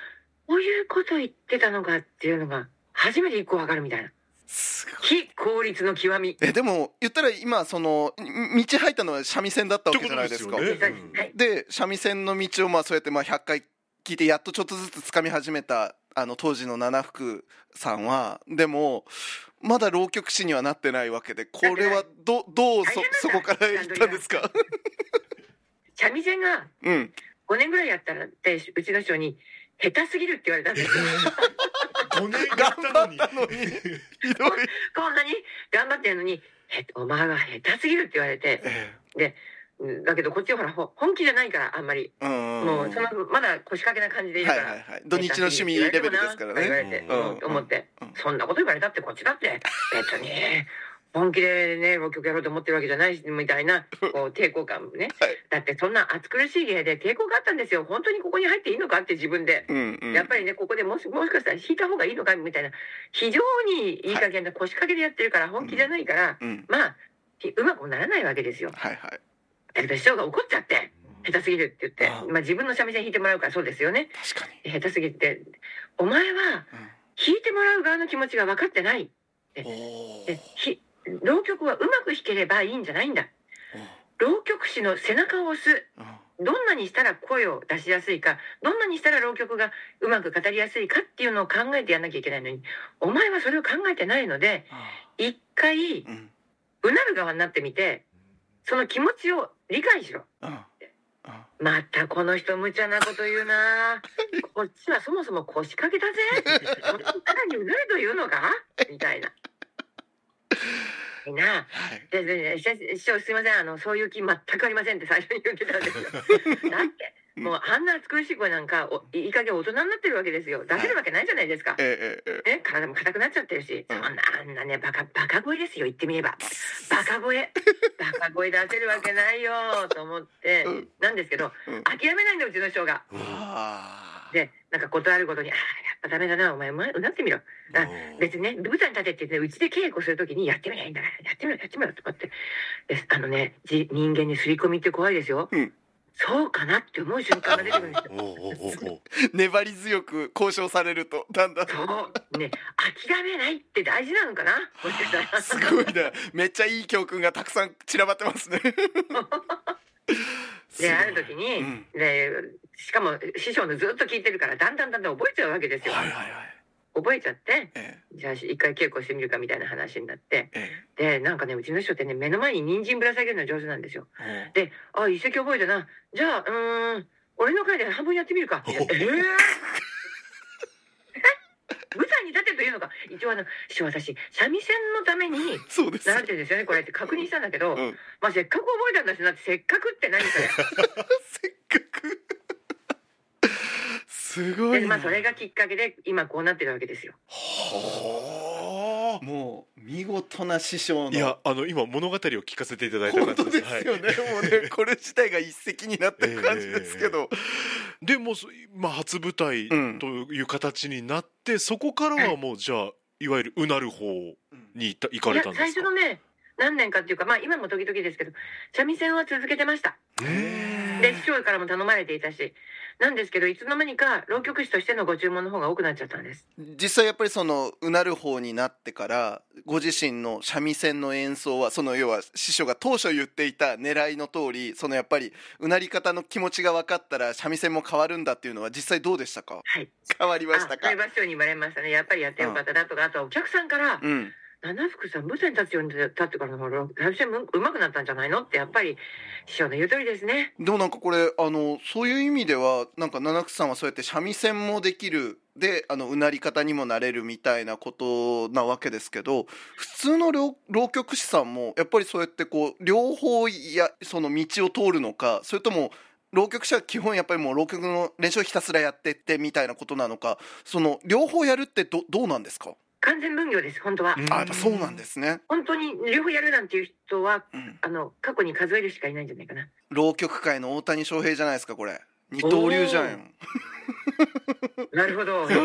S4: こういうこと言ってたのかっていうのが初めて一個わかるみたいな非効率の極み。
S2: えでも言ったら今そのん道入ったのは三味線だったわけじゃないですか。
S1: で
S2: 三味線の道をまあそうやってまあ100回聞いてやっとちょっとずつ掴み始めたあの当時の七福さんはでもまだ浪曲師にはなってないわけでこれはどどうそそこから行ったんですか？
S4: 三味線が
S2: うん。
S4: 5年ぐらいやったらってうちの師匠に下手すぎるって言われたんです。よ
S1: 5年や
S2: 頑
S1: ったのに。
S2: 張ったのに。ひどい、
S4: こんなに頑張ってるのにへお前は下手すぎるって言われて。
S2: え
S4: うんだけどこっちはほらほ本気じゃないからあんまり。もうそのまだ腰掛けな感じでいるから、
S2: はいはいはい。土日の趣味レベルですからね
S4: 言われて、思って、
S2: うん。
S4: そんなこと言われたってこっちだって。別に本気でね浪曲やろうと思ってるわけじゃないしみたいなこう抵抗感ね、
S2: はい。
S4: だってそんな暑苦しい芸で抵抗があったんですよ。本当にここに入っていいのかって自分で。
S2: うんうん。
S4: やっぱりねここでもしもしかしたら弾いた方がいいのかみたいな。非常にいい加減な腰掛けでやってるから本気じゃないから、
S2: うん。
S4: まあひうまくもならないわけですよ。
S2: はいはい。
S4: だけど師匠が怒っちゃって下手すぎるって言って。まあ、自分の三味線弾いてもらうからそうですよね。
S2: 確かに。
S4: 下手すぎて「お前は弾いてもらう側の気持ちが分かってない」
S2: お
S4: でひ浪曲はうまく弾ければいいんじゃないんだ。浪曲師の背中を押す。どんなにしたら声を出しやすいか。どんなにしたら浪曲がうまく語りやすいかっていうのを考えてやんなきゃいけないのに。お前はそれを考えてないので一回
S2: う
S4: なる側になってみてその気持ちを理解しろ。
S2: うん。
S4: またこの人無茶なこと言うな。[LAUGHS] こっちはそもそも腰掛けだぜ。それをさらにうなるというのかみたいな。なあ
S2: はい。
S4: 師匠すいませんあのそういう気全くありませんって最初に言ってたんですよ。[LAUGHS] だってもうあんな暑苦しい声なんかおいい加減大人になってるわけですよ。出せるわけないじゃないですか、
S2: ええええ
S4: ね、体も硬くなっちゃってるし、
S2: うん。
S4: そんなあんなねバカバカ声ですよ言ってみれば。バカ声。バカ声出せるわけないよと思って、
S2: うん。
S4: なんですけど、
S2: うん。
S4: 諦めないんだようちの師匠が。
S2: あ
S4: でなんか断るごとに「ああやっぱダメだなお前お前うなってみろ」あ別にね舞台に立てって言ってうちで稽古するときにやってみりゃいいんだからやってみろやってみろとかって。であのねじ人間に刷り込みって怖いですよ、
S2: うん
S4: そうかなって思う瞬間が出てくるんですよ。
S1: おうおうおうおう。
S2: ー粘り強く交渉されるとだんだん。
S4: そう。ね諦めないって大事なのかな？もしかしたら。
S2: すごいなめっちゃいい教訓がたくさん散らばってますね。[LAUGHS]
S4: である時に、
S2: うん。
S4: でしかも師匠のずっと聞いてるからだんだんだんだん覚えちゃうわけですよ、
S2: はいはいはい
S4: 覚えちゃって
S2: え
S4: じゃあ一回稽古してみるかみたいな話になって
S2: ええ。
S4: でなんかねうちの師匠ってね目の前に人参ぶら下げるの上手なんですよ。
S2: え
S4: であ一席覚えたなじゃあうーん俺の回で半分やってみるか。えー、[LAUGHS] 舞台に立てというのか。一応あの師匠私三味線のために習ってるんですよねこれって確認したんだけど、
S2: うん。
S4: まあせっかく覚えたんだしなってせっかくって何それ [LAUGHS]
S2: せっかくすごいな
S4: でまあそれがきっかけで今こうなってるわけですよ。
S2: はあ。もう見事な師匠の
S1: いやあの今物語を聞かせていただいた感
S2: 本当
S1: じで
S2: ですすよね、もうねこれ自体が一石になってる感じですけど、
S1: でもうそまあ初舞台
S2: うん。
S1: という形になって、そこからはもうじゃあいわゆるうなる方に行った行か
S4: いや最
S1: れたんですか？
S4: 初のね何年かっていうかまあ今も時々ですけど三味線は続けてました。
S1: へ
S4: で師匠からも頼まれていたしなんですけどいつの間にか浪曲師としてのご注文の方が多くなっちゃったんです。
S2: 実際やっぱりそのうなる方になってからご自身の三味線の演奏はその要は師匠が当初言っていた狙いの通りそのやっぱりうなり方の気持ちが分かったら三味線も変わるんだっていうのは実際どうでしたか？
S4: はい。
S2: 変わりましたか？
S4: あそれは師匠に言われましたね。やっぱりやってよかったなとか、あとはお客さんから
S2: うん「
S4: 七福さん舞台に立つように立ってからの方が三味線うまくなったんじゃないの?」ってやっぱり師匠の言う通りですね
S2: でもなんかこれあのそういう意味ではなんか七草さんはそうやって三味線もできるであのうなり方にもなれるみたいなことなわけですけど普通の浪曲師さんもやっぱりそうやってこう両方やその道を通るのかそれとも浪曲師は基本やっぱりもう浪曲の練習をひたすらやってってみたいなことなのかその両方やるってどどうなんですか？
S4: 完全分業です本当は、
S1: うん。
S2: あやっぱそうなんですね、
S4: 本当に両方やるなんていう人は
S2: うん、
S4: あの過去に数えるしかいないんじゃないかな。
S2: 浪曲界の大谷翔平じゃないですかこれ。二刀流じゃん。よ
S4: なるほど。今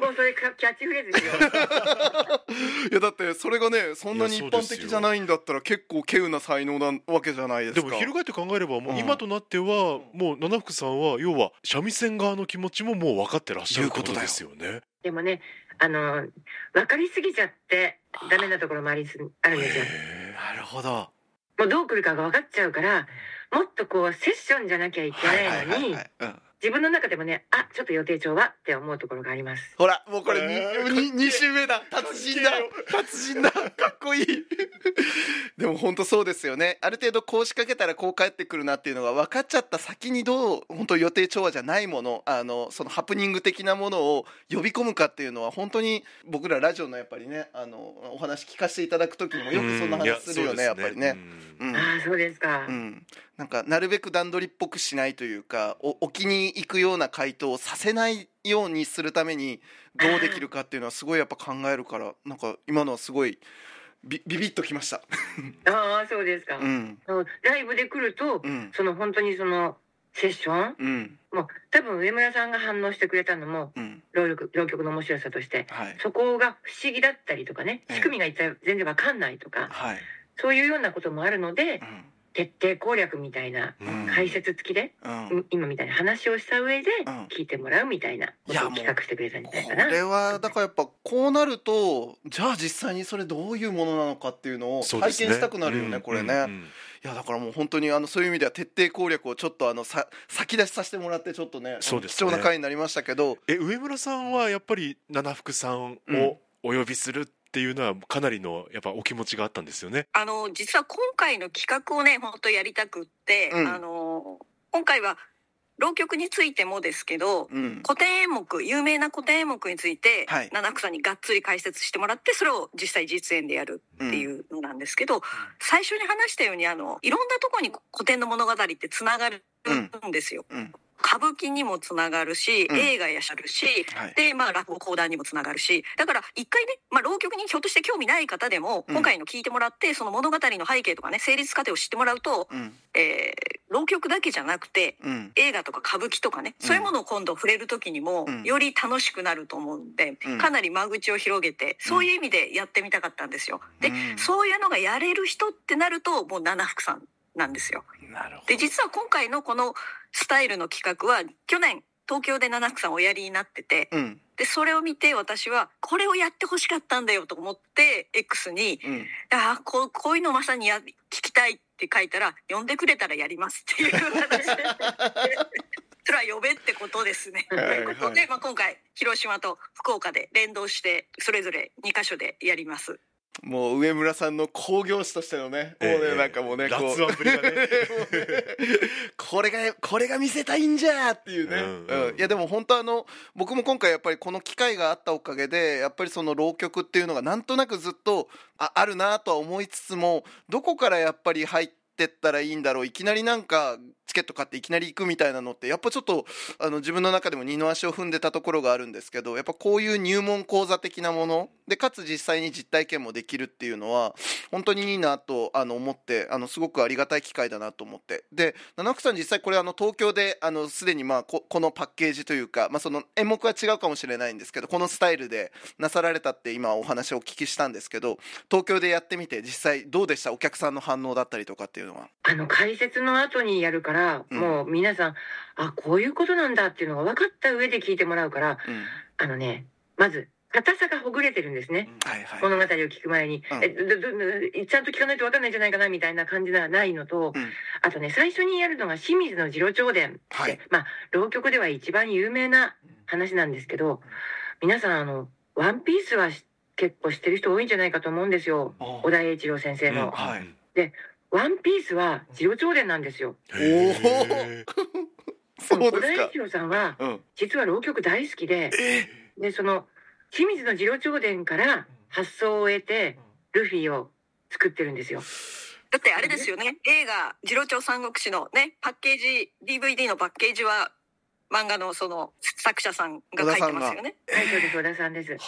S4: 後それかキャッチフレーズですよ [LAUGHS]
S2: いやだってそれがねそんなに一般的じゃないんだったら結構稀有な才能なわけじゃないですか。
S1: でも翻って考えればもう
S2: うん。
S1: 今となってはもう七福さんは要は三味線側の気持ちももう分かってらっしゃることですよね。
S4: でもねあの分かりすぎちゃってダメなところもありすあるんですよ。
S1: へ
S2: なるほど。
S4: もうどう来るかが分かっちゃうからもっとこうセッションじゃなきゃいけないのに自分の中でもねあちょっと予定調はって思うところがあります。
S2: ほらもうこれ
S1: えー
S2: 2, 二週目だ。達人だ。達人だ。かっこいい。[LAUGHS] でも本当そうですよね。ある程度こう仕掛けたらこう返ってくるなっていうのが分かっちゃった先にどう本当予定調和じゃないものあのそのハプニング的なものを呼び込むかっていうのは本当に僕らラジオのやっぱりねあのお話聞かせていただく時にもよくそんな話するよねやっぱりね。うん。
S4: ああそうですか、
S2: うん、なんかなるべく段取りっぽくしないというかお置きに行くような回答をさせないようにするためにどうできるかっていうのはすごいやっぱ考えるからなんか今のはすごいビビビッときました。[LAUGHS]
S4: ああそうですか、
S2: うん。
S4: ライブで来ると、
S2: うん。
S4: その本当にそのセッション
S2: うん。
S4: もう多分上村さんが反応してくれたのも
S2: うん。
S4: 浪曲浪曲の面白さとして
S2: はい。
S4: そこが不思議だったりとかね
S2: ええ。
S4: 仕組みが一体全然わかんないとか
S2: はい。
S4: そういうようなこともあるので徹底攻略みたいな
S1: うん。
S4: 解説付きで、
S2: うん。うん
S4: 今みたいな話をした上で
S2: うん。
S4: 聞いてもらうみたいなことを企画してくれたんじゃないかな。
S2: これはだからやっぱこうなるとじゃあ実際にそれどういうものなのかっていうのを体験したくなるよねこれね、
S1: うんうん。
S2: いやだからもう本当にあのそういう意味では徹底攻略をちょっとあのさ先出しさせてもらってちょっとね
S1: そうですね。
S2: 貴重な回になりましたけど。
S1: え上村さんはやっぱり七福さん
S2: うん。
S1: をお呼びするっていうのはかなりのやっぱお気持ちがあったんですよね。
S3: あの実は今回の企画をね本当やりたくって、
S2: うん。
S3: あの今回は浪曲についてもですけど
S2: うん。
S3: 古典演目有名な古典演目について、
S2: はい。
S3: 七草にがっつり解説してもらってそれを実際実演でやるっていうのなんですけど、最初に話したようにあのいろんなとこに古典の物語ってつながるんですよ。
S2: うん
S3: 歌舞伎にもつながるし、
S2: うん。
S3: 映画やしゃるし、
S2: はい。
S3: で、まあ、落語講談にもつながるし、だから、一回ね、まあ、浪曲にひょっとして興味ない方でも、
S2: うん。
S3: 今回の聞いてもらって、その物語の背景とかね、成立過程を知ってもらうと、
S2: うん。
S3: えー浪曲だけじゃなくて、
S2: うん。
S3: 映画とか歌舞伎とかね、そういうものを今度触れる時にも
S2: うん、
S3: より楽しくなると思うんで、
S2: うん。
S3: かなり間口を広げて、そういう意味でやってみたかったんですよ。で、
S2: うん。
S3: そういうのがやれる人ってなると、もう七福さんなんですよ。で実は今回のこのスタイルの企画は去年東京で七福さんおやりになってて
S2: どうん
S3: でそれを見て私はこれをやってほしかったんだよと思って X に
S2: うん「
S3: あーこうこういうのまさにや聞きたい」って書いたら「呼んでくれたらやります」っていう話で [LAUGHS] それは呼べってことですね。と
S2: はい
S3: いうことで、まあ、今回広島と福岡で連動してそれぞれ2箇所でやります。
S2: もう上村さんの興行師としてのねもうね
S1: ええ
S2: なんかもうねこう。[LAUGHS] これがこれが見せたいんじゃーっていうね、
S1: うんうん。
S2: うん。いやでも本当あの僕も今回やっぱりこの機会があったおかげでやっぱりその浪曲っていうのがなんとなくずっとああるなとは思いつつもどこからやっぱり入ってったらいいんだろう。いきなりなんかチケット買っていきなり行くみたいなのってやっぱちょっとあの自分の中でも二の足を踏んでたところがあるんですけどやっぱこういう入門講座的なものでかつ実際に実体験もできるっていうのは本当にいいなとあの思ってあのすごくありがたい機会だなと思ってで七福さん実際これあの東京であのすでにまあここのパッケージというか、まあ、その演目は違うかもしれないんですけどこのスタイルでなさられたって今お話をお聞きしたんですけど東京でやってみて実際どうでした？お客さんの反応だったりとかっていうのは。
S4: あの解説の後にやるから、
S2: うん。
S4: もう皆さんあこういうことなんだっていうのが分かった上で聞いてもらうから
S2: うん。
S4: あのねまず硬さがほぐれてるんですね。
S2: はいはい。
S4: 物語を聞く前に、
S2: うん。
S4: ちゃんと聞かないと分かんないんじゃないかなみたいな感じがないのと、
S2: うん。
S4: あとね最初にやるのが清水の次郎長伝って、
S2: はい。
S4: まあ浪曲では一番有名な話なんですけど皆さんあの「ワンピースはし結構知ってる人多いんじゃないかと思うん。ですよ小田栄一郎先生の。
S2: はい
S4: ワンピースは次郎長伝なんですよ。
S2: お
S1: へ
S2: ー。そう
S4: 小
S2: ですか。
S4: 田栄一郎さんは
S2: うん。
S4: 実は浪曲大好きででその清水の次郎長伝から発想を得てルフィを作ってるんですよ。
S3: だってあれですよね。映画「次郎長三国志」のねパッケージ DVD のパッケージは漫画のその作者さんが書いてますよね。
S4: はい、そうです小田さんです。
S1: へ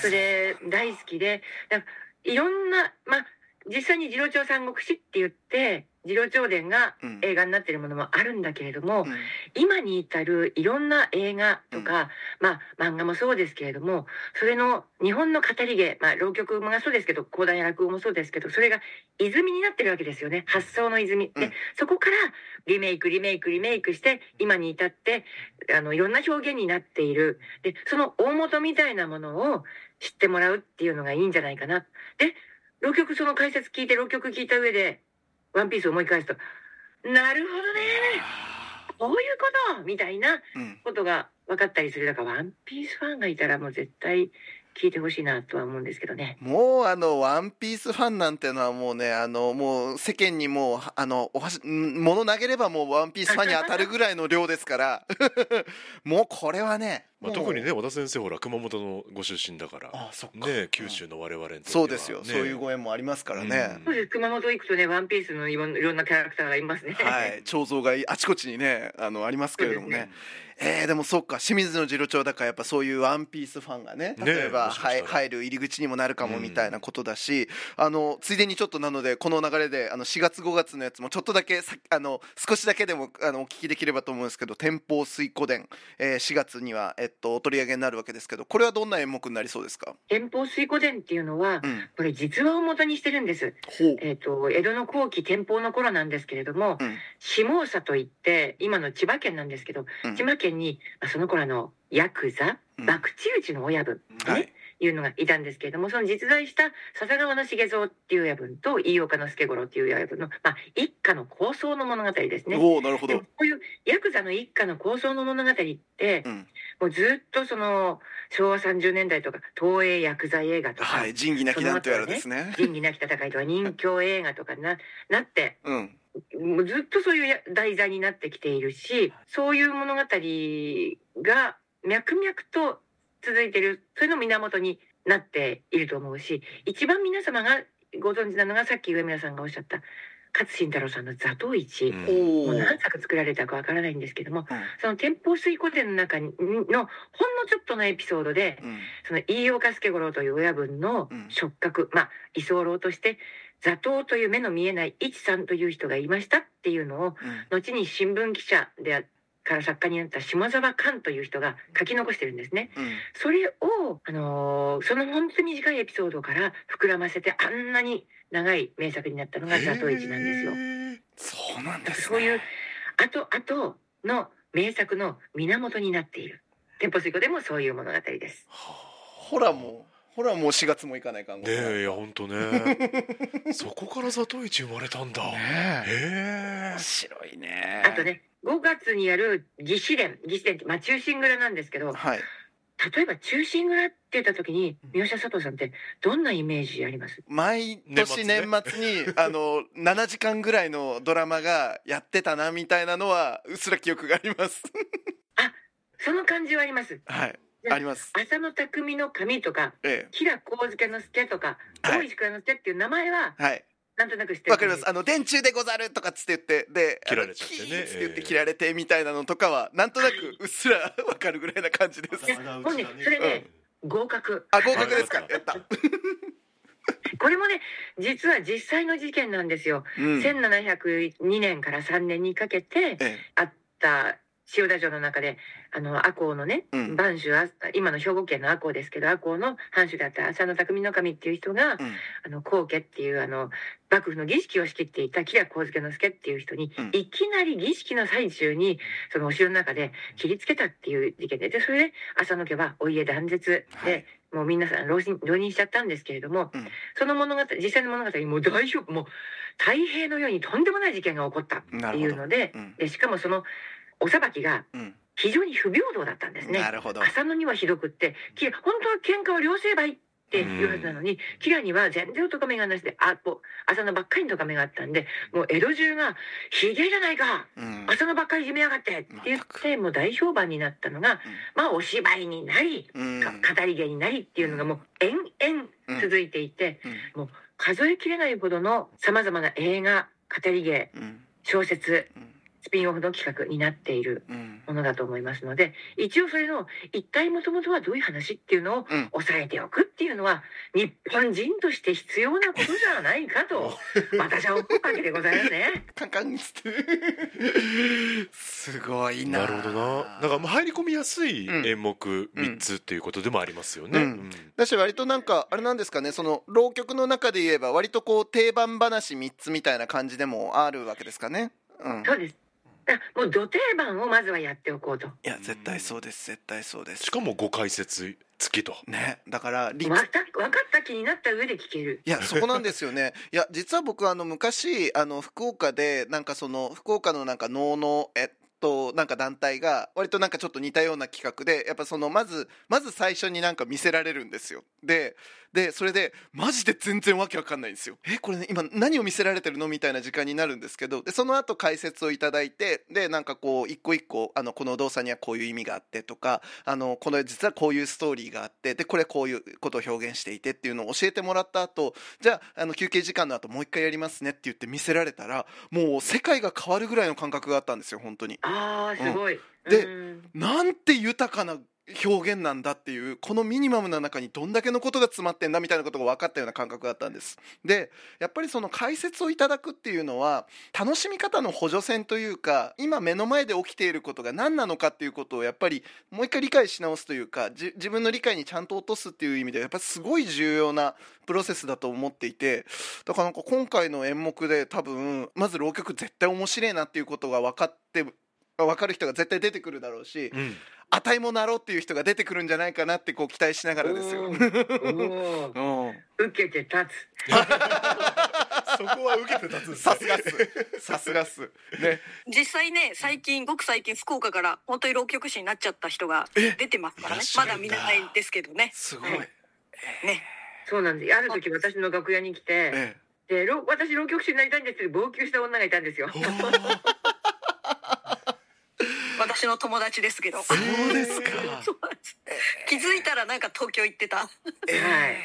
S4: それ大好きでだいろんなまあ実際に次郎長三国志って言って次郎長伝が
S2: うん。
S4: 映画になってるものもあるんだけれども、
S2: うん。
S4: 今に至るいろんな映画とか、まあ漫画もそうですけれどもそれの日本の語り芸、まあ、浪曲もそうですけど講談や落語もそうですけどそれが泉になってるわけですよね。発想の泉。で、
S2: うん。
S4: そこからリメイクリメイクリメイクして今に至ってあのいろんな表現になっている。でその大元みたいなものを知ってもらうっていうのがいいんじゃないかな。で浪曲その解説聞いて浪曲聞いた上で「ワンピースを思い返すと「なるほどねこういうこと!」みたいな
S2: うん
S4: ことが分かったりするだからワンピースファンがいたらもう絶対聞いてほしいなとは思うんですけどね。
S2: もうあの、ワンピースファンなんてのはもうね、あの、もう世間にもう、あの、お箸、ん物投げればもうワンピースファンに当たるぐらいの量ですから、[LAUGHS] もうこれはね、
S1: まあ、特にね和田先生ほら熊本のご出身だから。
S2: あそっか。
S1: ね九州の我々にとっては。
S2: そうですよ、
S1: ね。
S2: そういうご縁もありますからね、
S4: そうです熊本行くとねワンピースのいろんいろんなキャラクターがいますね。
S2: はい。彫像があちこちにねあのありますけれどもね。えー、でもそっか。清水の次郎長だからやっぱそういうワンピースファンがね
S1: ね
S2: 例えば、
S1: もしかしたら。
S2: はい入る入り口にもなるかも
S1: うん
S2: みたいなことだし、あのついでにちょっとなのでこの流れであの4月5月のやつもちょっとだけさあの少しだけでもあのお聞きできればと思うんですけど「天保水湖伝」えー、4月には、えっと、お取り上げになるわけですけどこれはどんな演目になりそうですか、
S4: 天保水湖伝っていうのは
S2: うん、
S4: これ実話を元にしてるんです。えっ、と江戸の後期天保の頃なんですけれども、
S2: うん。
S4: 下総といって今の千葉県なんですけど、
S2: うん。
S4: 千葉県にまあその頃あのヤクザ、
S2: うん。
S4: 博打打ちの親分、ね
S2: はい
S4: いうのがいたんですけれどもその実在した笹川の重蔵っていう親分と飯岡の助五郎っていう親分の、まあ、一家の構想の物語ですね。
S2: おおなるほど。
S4: こういうヤクザの一家の構想の物語って、
S2: うん。
S4: もうずっとその昭和30年代とか東映ヤクザ映画とか、
S2: はい仁義なきなんとやらですね。
S4: 仁義なき戦いとか [LAUGHS] 人侠映画とかななって
S2: うん。
S4: もうずっとそういうや題材になってきているしそういう物語が脈々と続いているそれの源になっていると思うし一番皆様がご存知なのがさっき上村さんがおっしゃった勝新太郎さんの「座頭市」もう何作作られたかわからないんですけども
S2: うん
S4: その天保水古典の中にのほんのちょっとのエピソードで
S2: うん。
S4: その飯岡助五郎という親分の
S2: うん。
S4: 触覚、まあ居候として座頭という目の見えない一さんという人がいましたっていうのを
S2: うん。
S4: 後に新聞記者であから作家になった下沢寛という人が書き残してるんですね。
S2: うん。
S4: それを、あのーその本当に短いエピソードから膨らませてあんなに長い名作になったのが座頭市なんですよ。
S2: そうなんですね。
S4: そういう後々の名作の源になっている。天保水湖でもそういう物語です。
S2: ほらもうほらもう4月も行かないかん
S1: ねえいや本当ね。[LAUGHS] そこから座頭市生まれたんだ。
S2: ね
S1: へえ。
S2: 面白いね。
S4: あとね、5月にやる義士伝、義士伝って、まあ、中心蔵なんですけど、
S2: はい。
S4: 例えば中心蔵って言った時に
S2: うん、
S4: 三好佐藤さんってどんなイメージあります？
S2: 毎年年
S1: 年
S2: 末に [LAUGHS] あの7時間ぐらいのドラマがやってたなみたいなのはうっすら記憶があります。
S4: その感じはあります。
S2: はい。
S4: ね
S2: あります。
S4: 浅野匠の神とか、
S2: え
S4: 吉良上野之助とか、
S2: はい。
S4: 大石倉之助っていう名前は、
S2: えはい
S4: なんとなく知って
S2: わかります。
S4: 感
S2: あの電柱でござるとかっつって言ってで
S1: 切られちゃってね。
S2: つって言って
S1: ええ
S2: 切られてみたいなのとかはなんとなくうっすら [LAUGHS] わかるぐらいな感じです。
S4: じ。ほんでそれねじ。合格。
S2: あ合格ですか。
S1: はい。
S2: やった、[LAUGHS]
S4: これもね、実は実際の事件なんですよ。
S2: うん。え
S4: 1702年から3年にかけて
S2: え。
S4: あった千代田城の中であの赤穂のね、
S2: うん。
S4: 藩主あ今の兵庫県の赤穂ですけど赤穂の藩主だった浅野匠の神っていう人が、
S2: うん。
S4: あの皇家っていうあの幕府の儀式を仕切っていた吉良上野之助っていう人に、
S2: うん。
S4: いきなり儀式の最中にそのお城の中で切りつけたっていう事件ででそれで浅野家はお家断絶で、
S2: はい。
S4: もう皆さん浪人浪人しちゃったんですけれども、
S2: うん。
S4: その物語実際の物語にもう大丈夫もう太平のようにとんでもない事件が起こったっていうので
S2: うん。
S4: でしかもそのお裁きが
S2: うん。
S4: 非常に不平等だったんですね。浅野にはひどくってき本当は喧嘩は両成敗っていうはずなのに、キラには全然お咎めがなしであこう浅野ばっかりの咎めがあったんでもう江戸中が「ひげじゃないか
S2: うん。
S4: 浅野ばっかりいじめやがって」って言ってもう大評判になったのが、まあお芝居になり語り芸になりっていうのがもう延々続いていて、
S2: うん。
S4: 数えきれないほどのさまざまな映画語り芸
S2: うん。
S4: 小説
S2: うん
S4: スピンオフの企画になっている
S2: うん。
S4: ものだと思いますので一応それの一体もともとはどういう話っていうのを
S2: うん。
S4: 押さえておくっていうのは日本人として必要なことじゃないかと私は思うわけでございますね。[LAUGHS]
S2: カンカンっつって。すごいな。
S1: なるほどな。なんかまあ入り込みやすい
S2: うん。
S1: 演目3つっていうことでもありますよね、
S2: うん。
S1: うん。
S2: だし割となんかあれなんですかねその浪曲の中で言えば割とこう定番話3つみたいな感じでもあるわけですかね。うん。
S4: そうですもう土定番をまずはやっておこうと。
S2: いや絶対そうです絶対そうです。
S1: しかもご解説付きと。
S2: ね。だから理
S4: わかった分かった気になった上で聞ける。
S2: いやそこなんですよね。いや実は僕あの昔あの福岡でなんかその福岡のなんか能のえっととなんか団体が割となんかちょっと似たような企画でやっぱそのまずまず最初になんか見せられるんですよ。ででそれでマジで全然わけわかんないんですよ。えこれね今何を見せられてるのみたいな時間になるんですけどでその後解説をいただいてでなんかこう一個一個あのこの動作にはこういう意味があってとかあのこの実はこういうストーリーがあってでこれこういうことを表現していてっていうのを教えてもらった後じゃああの休憩時間の後もう一回やりますねって言って見せられたらもう世界が変わるぐらいの感覚があったんですよ本当に。
S4: ああすごい、
S2: で
S4: うん。
S2: なんて豊かな表現なんだっていうこのミニマムな中にどんだけのことが詰まってんだみたいなことが分かったような感覚があったんです。でやっぱりその解説をいただくっていうのは楽しみ方の補助線というか今目の前で起きていることが何なのかっていうことをやっぱりもう一回理解し直すというか自分の理解にちゃんと落とすっていう意味でやっぱりすごい重要なプロセスだと思っていてだからなんか今回の演目で多分まず浪曲絶対面白いなっていうことが分かって分かる人が絶対出てくるだろうし
S1: うん。
S2: 値もなろうっていう人が出てくるんじゃないかなってこう期待しながらですよ。
S4: 受けて立つ。[LAUGHS]
S1: そこは受けて立つんです
S2: さすがっす。さすがっす。ね。
S3: 実際ね最近ごく最近福岡から本当に浪曲師になっちゃった人が出てますからね。ま
S1: だ
S3: だ見ないですけどね。
S2: すごい。
S4: はい
S3: ね。
S4: そうなんです。ある時私の楽屋に来て
S2: え
S4: でろ私浪曲師になりたいんですって号泣した女がいたんですよ
S3: 私の友達ですけど。
S2: そうですか。[LAUGHS]
S3: 気づいたらなんか東京行ってた。
S2: え。
S4: は [LAUGHS] い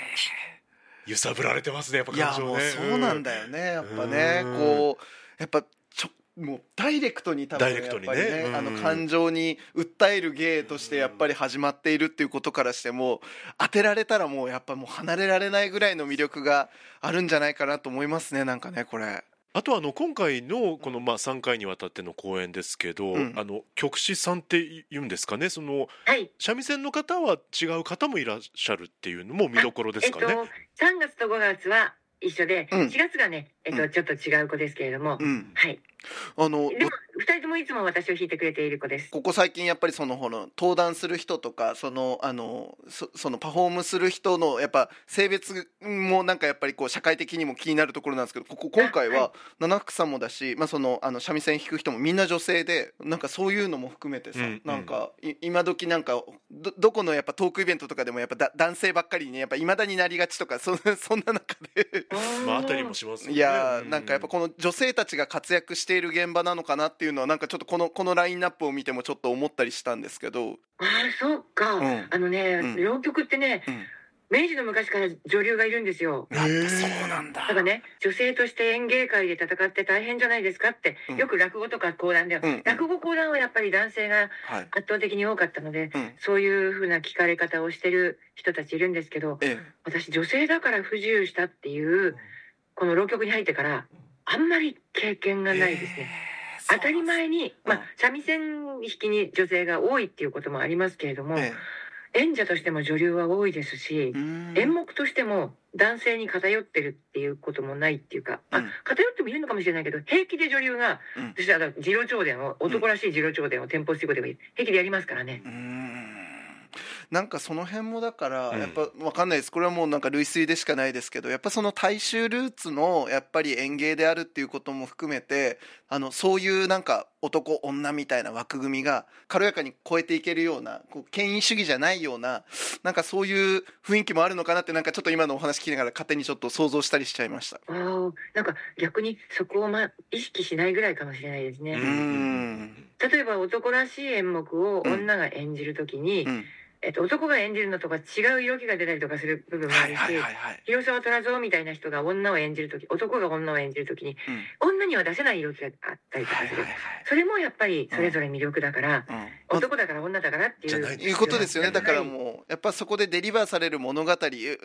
S1: 揺さぶられてますねやっぱ
S2: いや
S1: 感情ね。
S2: もうそうなんだよね。やっぱね
S1: うん
S2: こうやっぱちょもうダイレクトに多分
S1: ダイレクトにね。
S2: やっぱり
S1: うん。
S2: あの感情に訴える芸としてやっぱり始まっているっていうことからしても当てられたらもうやっぱもう離れられないぐらいの魅力があるんじゃないかなと思いますねなんかねこれ。
S1: あとあの今回のこのまあ3回にわたっての公演ですけど、
S2: うん。
S1: あの曲師さんって言うんですかね？その
S4: はい。
S1: 三味線の方は違う方もいらっしゃるっていうのも見どころですかね？
S4: えっと3月と5月は一緒で、
S2: うん。
S4: 4月がね、えっと、
S2: うん。
S4: ちょっと違う子ですけれども、
S2: うん。
S4: はい
S2: あの
S4: でも2人ともいつも私を弾いてくれている子です。
S2: ここ最近やっぱりそのほの登壇する人とかそのあのそそのパフォームする人のやっぱ性別もなんかやっぱりこう社会的にも気になるところなんですけどここ今回
S4: あは
S2: は七福さんもだし、まあ、そのあの三味線弾く人もみんな女性でなんかそういうのも含めてさ、
S1: うんうん。
S2: なんかい今時なんかどどこのやっぱトークイベントとかでもやっぱだ男性ばっかりにねやっぱいまだになりがちとかそ [LAUGHS] そんな中で。
S1: まああたりもしますよね。
S2: いやなんかやっぱこの女性たちが活躍している現場なのかなっていうのはなんかちょっとこのこのラインナップを見てもちょっと思ったりしたんですけど、
S4: ああそうか、
S2: うん。
S4: あのね、
S2: うん。
S4: 浪曲ってね
S2: うん、
S4: 明治の昔から女流がいるんですよ。
S2: そうなんだ。
S4: だからね女性として演芸界で戦って大変じゃないですかって、
S2: うん。
S4: よく落語とか講談では、
S2: うんうん。
S4: 落語講談はやっぱり男性が
S2: はい、
S4: 圧倒的に多かったので、
S2: うん。
S4: そういうふうな聞かれ方をしてる人たちいるんですけど
S2: え
S4: 私女性だから不自由したっていうこの浪曲に入ってからあんまり経験が
S2: え
S4: ないですね。当たり前に、ま
S2: うん。
S4: あ、三味線弾きに女性が多いっていうこともありますけれども、
S2: え
S4: 演者としても女流は多いですし演目としても男性に偏ってるっていうこともないっていうか、あ
S2: うん。
S4: 偏ってもいるのかもしれないけど平気で女流が、
S2: うん。
S4: そしたら次郎長伝を男らしい次郎長伝を天保七五でも平気でやりますからね。
S2: うんなんかその辺もだから
S1: うん。
S2: やっぱわかんないです。これはもうなんか類推でしかないですけどやっぱその大衆ルーツのやっぱり演芸であるっていうことも含めてあのそういうなんか男女みたいな枠組みが軽やかに超えていけるようなこう権威主義じゃないようななんかそういう雰囲気もあるのかなってなんかちょっと今のお話聞きながら勝手にちょっと想像したりしちゃいました。
S4: あーなんか逆にそこを、ま、意識しないぐらいかもしれないですね。
S2: ん。
S4: 例えば男らしい演目を女が演じるときに、
S2: うん
S4: えっと、男が演じるのとか違う色気が出たりとかする部分もあ
S2: はい
S4: るし、
S2: はいはいはい。
S4: 広沢虎蔵みたいな人が女を演じるとき男が女を演じるときに
S2: うん。
S4: 女には出せない色気があったりとかする、
S2: はいはいはい。
S4: それもやっぱりそれぞれ魅力だから、
S2: うん。
S4: 男だから女だからっていう
S1: じゃない。
S2: いうことですよね。だから
S4: う
S2: もうやっぱそこでデリバーされる物語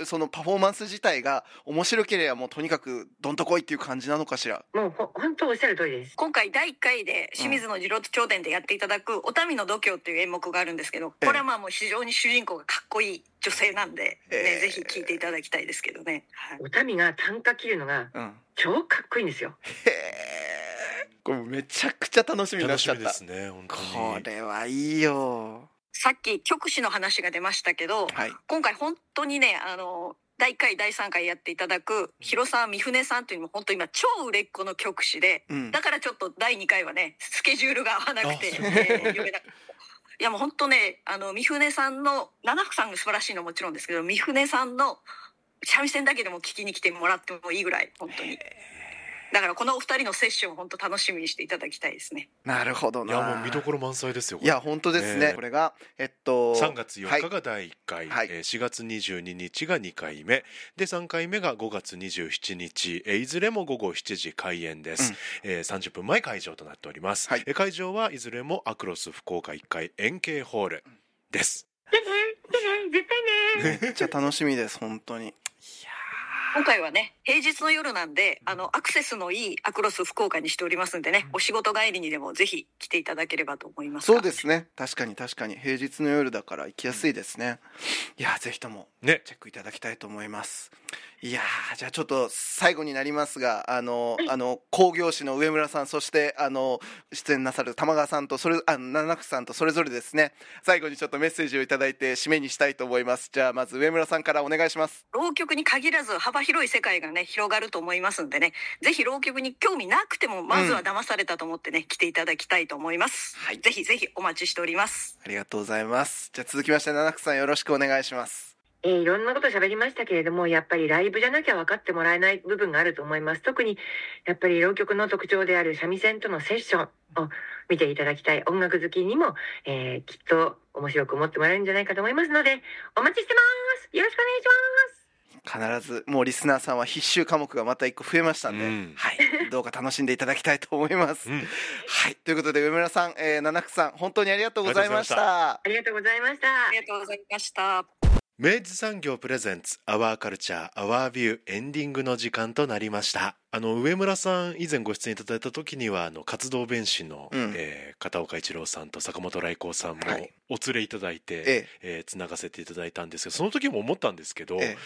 S2: そのパフォーマンス自体が面白ければもうとにかくどんとこいっていう感じなのかしら。
S4: もうほ本当おっしゃる通りです。
S3: 今回第1回で清水の次郎長伝でやっていただく「お民の度胸」っていう演目があるんですけど
S2: ええ。
S3: これはまあもう非常に主人公がかっこいい女性なんで、ね
S2: ええ
S3: ぜひ聞いていただきたいですけどね、はい。
S4: お民が短歌切るのが
S2: うん。
S4: 超かっこいいんですよ。
S2: へえこれめちゃくちゃ楽しみになっちゃった。
S1: 楽しみですね本当に。
S2: これはいいよ。
S3: さっき曲師の話が出ましたけど
S2: はい。
S3: 今回本当にねあの第1回第3回やっていただく広沢美船さんというのも本当今超売れっ子の曲師で、
S2: うん。
S3: だからちょっと第2回はねスケジュールが合わなくて、
S1: あそう
S3: えー呼べないやもう本当ねあの三船さんの七福さんが素晴らしいのはもちろんですけど三船さんの三味線だけでも聞きに来てもらってもいいぐらい本当に。だからこのお二人のセッションを本当楽しみにしていただきたいですね。
S2: なるほどな。
S1: いやもう見どころ満載ですよこ
S2: いや本当ですね。
S1: ね
S2: これがえっと
S1: 3月4
S2: はい
S1: 日が第1回、
S2: はい。
S1: えー4月22日が2回目。で3回目が5月27日、えーいずれも午後7時開演です、えー30分前会場となっております、
S2: はい。
S1: えー会場はいずれもアクロス福岡1階円形ホールです。
S4: 絶対ね
S2: めっちゃ楽しみです本当に
S3: 今回はね平日の夜なんであのアクセスのいいアクロス福岡にしておりますんでねお仕事帰りにでもぜひ来ていただければと思いますが
S2: そうですね確かに確かに平日の夜だから行きやすいですねいやぜひとも
S1: ね
S2: チェックいただきたいと思いますいやーじゃあちょっと最後になりますがあの、あの工業士の上村さんそしてあの出演なさる玉川さんとそれあ七福さんとそれぞれですね。最後にちょっとメッセージをいただいて締めにしたいと思います。じゃあまず上村さんからお願いします。
S3: 浪曲に限らず幅広い世界がね広がると思いますんでね。ぜひ浪曲に興味なくてもまずは騙されたと思ってね、来ていただきたいと思います、
S2: はい。
S3: ぜひぜひお待ちしております。
S2: ありがとうございます。じゃあ続きまして七福さんよろしくお願いします
S4: えーいろんなこと喋りましたけれどもやっぱりライブじゃなきゃ分かってもらえない部分があると思います。特にやっぱり浪曲の特徴である三味線とのセッションを見ていただきたい。音楽好きにも、えーきっと面白く思ってもらえるんじゃないかと思いますのでお待ちしてます。よろしくお願いします。
S2: 必ずもうリスナーさんは必修科目がまた一個増えましたんで、
S1: うん。
S2: はい、どうか楽しんでいただきたいと思います。
S1: うん。
S2: はい、ということで上村さん、えー、七福さん本当にありがとうございまし
S1: あ
S2: た。
S4: ありがとうございました。
S3: ありがとうございました
S1: 明治産業プレゼンツアワーカルチャーアワービューエンディングの時間となりました。あの上村さん以前ご出演いただいた時にはあの活動弁士の、
S2: うん。
S1: えー片岡一郎さんと坂本来光さんも
S2: はい。
S1: お連れいただいて、
S2: ええ。
S1: えーつながせていただいたんですけどその時も思ったんですけど、
S2: え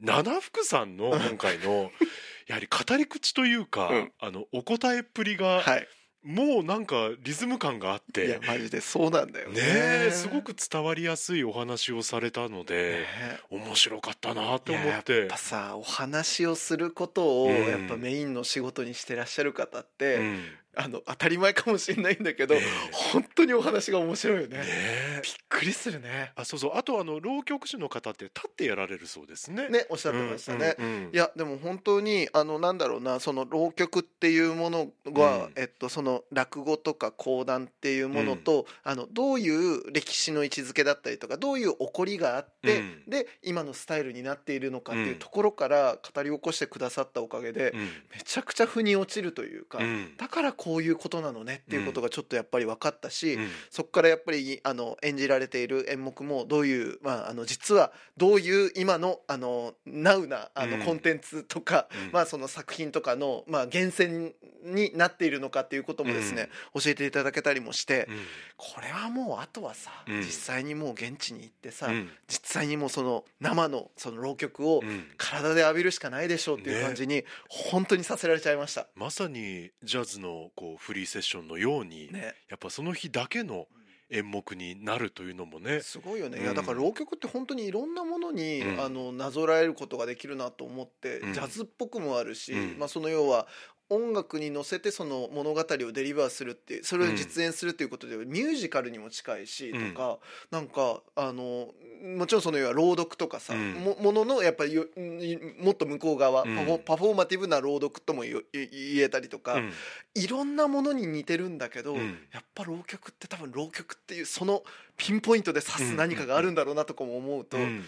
S1: 七福さんの今回の [LAUGHS] やはり語り口というか、
S2: うん。
S1: あのお答えっぷり
S2: え
S1: が、
S2: はい。
S1: もうなんかリズム感があっ
S2: いや
S1: て
S2: マジでそうなんだよね。
S1: ねえすごく伝わりやすいお話をされたので、
S2: ね
S1: 面白かったな
S2: っ
S1: 思って。
S2: ぱさお話をすることを
S1: うん。
S2: やっぱメインの仕事にしてらっしゃる方って、
S1: うん
S2: あの当たり前かもしれないんだけど、
S1: ええ。
S2: 本当にお話が面白いよね。
S1: ねえ。
S2: びっくりするね。
S1: あそうそう。あとあの浪曲師の方って立ってやられるそうですね。
S2: ねおっしゃってましたね。
S1: うんうんうん
S2: いやでも本当にあのなんだろうなその浪曲っていうものが、
S1: うん。
S2: えっと、その落語とか講談っていうものと、あのどういう歴史の位置づけだったりとかどういう起こりがあって、
S1: うん。
S2: で今のスタイルになっているのかっていう
S1: うん
S2: ところから語り起こしてくださったおかげで、
S1: うん。
S2: めちゃくちゃ腑に落ちるというか、
S1: うん。
S2: だからこういうことなのねっていうことがちょっとやっぱり分かったし、
S1: うん。
S2: そこからやっぱりあの演じられている演目もどういう、まあ、あの実はどういう今のあのナウなあの
S1: うん。
S2: コンテンツとか、
S1: うん。
S2: まあ、その作品とかの、まあ、源泉になっているのかっていうこともですね、教えていただけたりもして、
S1: うん。
S2: これはもうあとはさ、
S1: うん。
S2: 実際にもう現地に行ってさ、
S1: うん。
S2: 実際にもうその生のその浪曲を
S1: うん。
S2: 体で浴びるしかないでしょうっていう感じに本当にさせられちゃいました。
S1: まさにジャズのこうフリーセッションのように、
S2: ね。
S1: やっぱその日だけの演目になるというのもね。
S2: すごいよね、
S1: うん。
S2: いやだから浪曲って本当にいろんなものに、
S1: うん。
S2: あのなぞらえることができるなと思って、
S1: うん。
S2: ジャズっぽくもあるし、
S1: うん。
S2: まあ、その要は音楽に乗せてその物語をデリバーするってそれを実演するっていうことで、ミュージカルにも近いし、
S1: うん。
S2: とかなんかあのもちろんその要は朗読とかさ、
S1: うん。
S2: ももののやっぱりもっと向こう側、
S1: うん。
S2: パフォーマティブな朗読とも言えたりとか、
S1: うん。
S2: いろんなものに似てるんだけど、
S1: うん。
S2: やっぱ浪曲って多分浪曲っていうそのピンポイントで指す何かがあるんだろうなとかも思うと、い
S1: うん。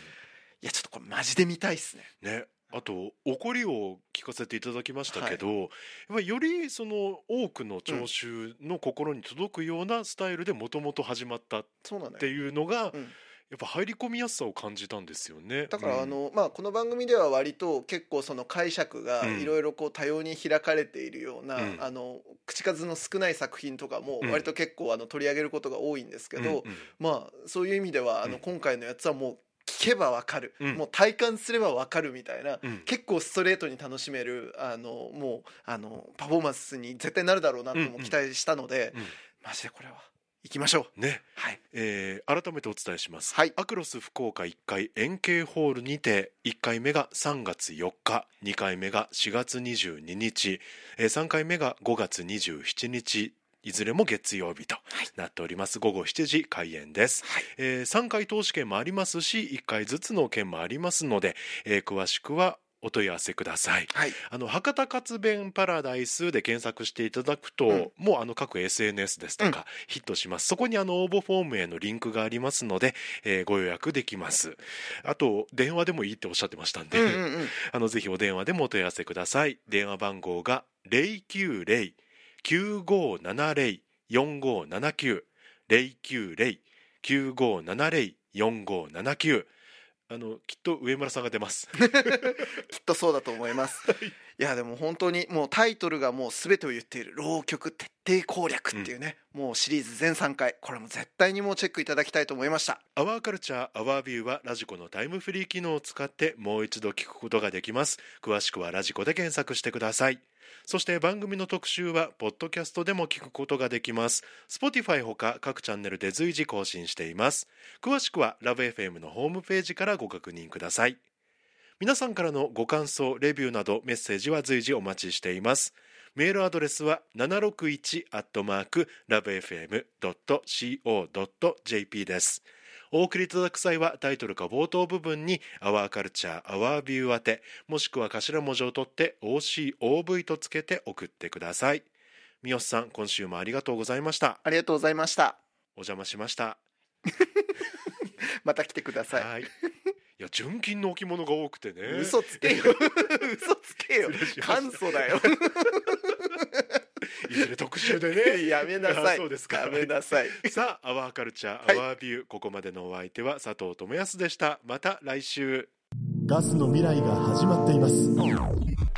S2: やちょっとこれマジで見たいっすね。
S1: ね、あと怒りを聞かせていただきましたけど、やっぱりよりその多くの聴衆の心に届くようなスタイルでもともと始まったっていうのが、
S2: うん。
S1: やっぱ入り込みやすさを感じたんですよね。
S2: だから
S1: うん。
S2: あの、まあ、この番組では割と結構その解釈が
S1: うん。
S2: いろいろこう多様に開かれているような、
S1: うん。
S2: あの口数の少ない作品とかも
S1: うん。
S2: 割と結構あの取り上げることが多いんですけど、
S1: うんうん。
S2: まあそういう意味ではあの
S1: うん。
S2: 今回のやつはもう聞けばわかる、
S1: うん。
S2: もう体感すればわかるみたいな、
S1: うん。
S2: 結構ストレートに楽しめるあのもうあのパフォーマンスに絶対なるだろうなとも期待したので、
S1: うん。
S2: マジでこれは行きましょう。
S1: ね、
S2: はい。
S1: えー改めてお伝えします、
S2: はい。
S1: アクロス福岡1階円形ホールにて1回目が3月4日2回目が4月22日、えー3回目が5月27日いずれも月曜日となっております、午後7時開演です、
S2: はい。
S1: え3回投資券もありますし1回ずつの券もありますので、えー詳しくはお問い合わせください。
S2: はい。
S1: あの博多活弁パラダイスで検索していただくと、
S2: うん。
S1: もうあの各 SNS ですとか、ヒットします。そこにあの応募フォームへのリンクがありますので、えーご予約できます。あと電話でもいいっておっしゃってましたんで、
S2: うんうんうん。[LAUGHS]
S1: あのぜひお電話でもお問い合わせください。電話番号が090-9570-4579 090-9570-4579あのきっと上村さんが出ます。[LAUGHS]
S2: きっとそうだと思います。いやでも本当にもうタイトルがもう全てを言っている浪曲徹底攻略っていうね、もうシリーズ全3回これも絶対にもうチェックいただきたいと思いました。
S1: アワーカルチャーアワービューはラジコのタイムフリー機能を使ってもう一度聞くことができます。詳しくはラジコで検索してください。そして番組の特集はポッドキャストでも聞くことができます。Spotify ほか各チャンネルで随時更新しています。詳しくはラブ f m のホームページからご確認ください。皆さんからのご感想レビューなどメッセージは随時お待ちしていますメールアドレスは761アットマークラブ FM.co.jp です。お送りいただく際はタイトルか冒頭部分に「アワーカルチャーアワービュー」宛てもしくは頭文字を取って OCOV とつけて送ってください三好さん今週もありがとうございました
S2: ありがとうございました。
S1: お邪魔しました [LAUGHS]
S2: また来てください。
S1: はいいや純金の置物が多くてね
S2: 嘘つけよ。嘘つけよ。[LAUGHS] 簡素だよ。[LAUGHS]
S1: いずれ特集でね
S2: やめなさい。
S1: あそうですか
S2: やめなさい。
S1: さあアワーカルチャー
S2: はい
S1: アワービュー、ここまでのお相手は佐藤智康でしたまた来週
S5: ガスの未来が始まっています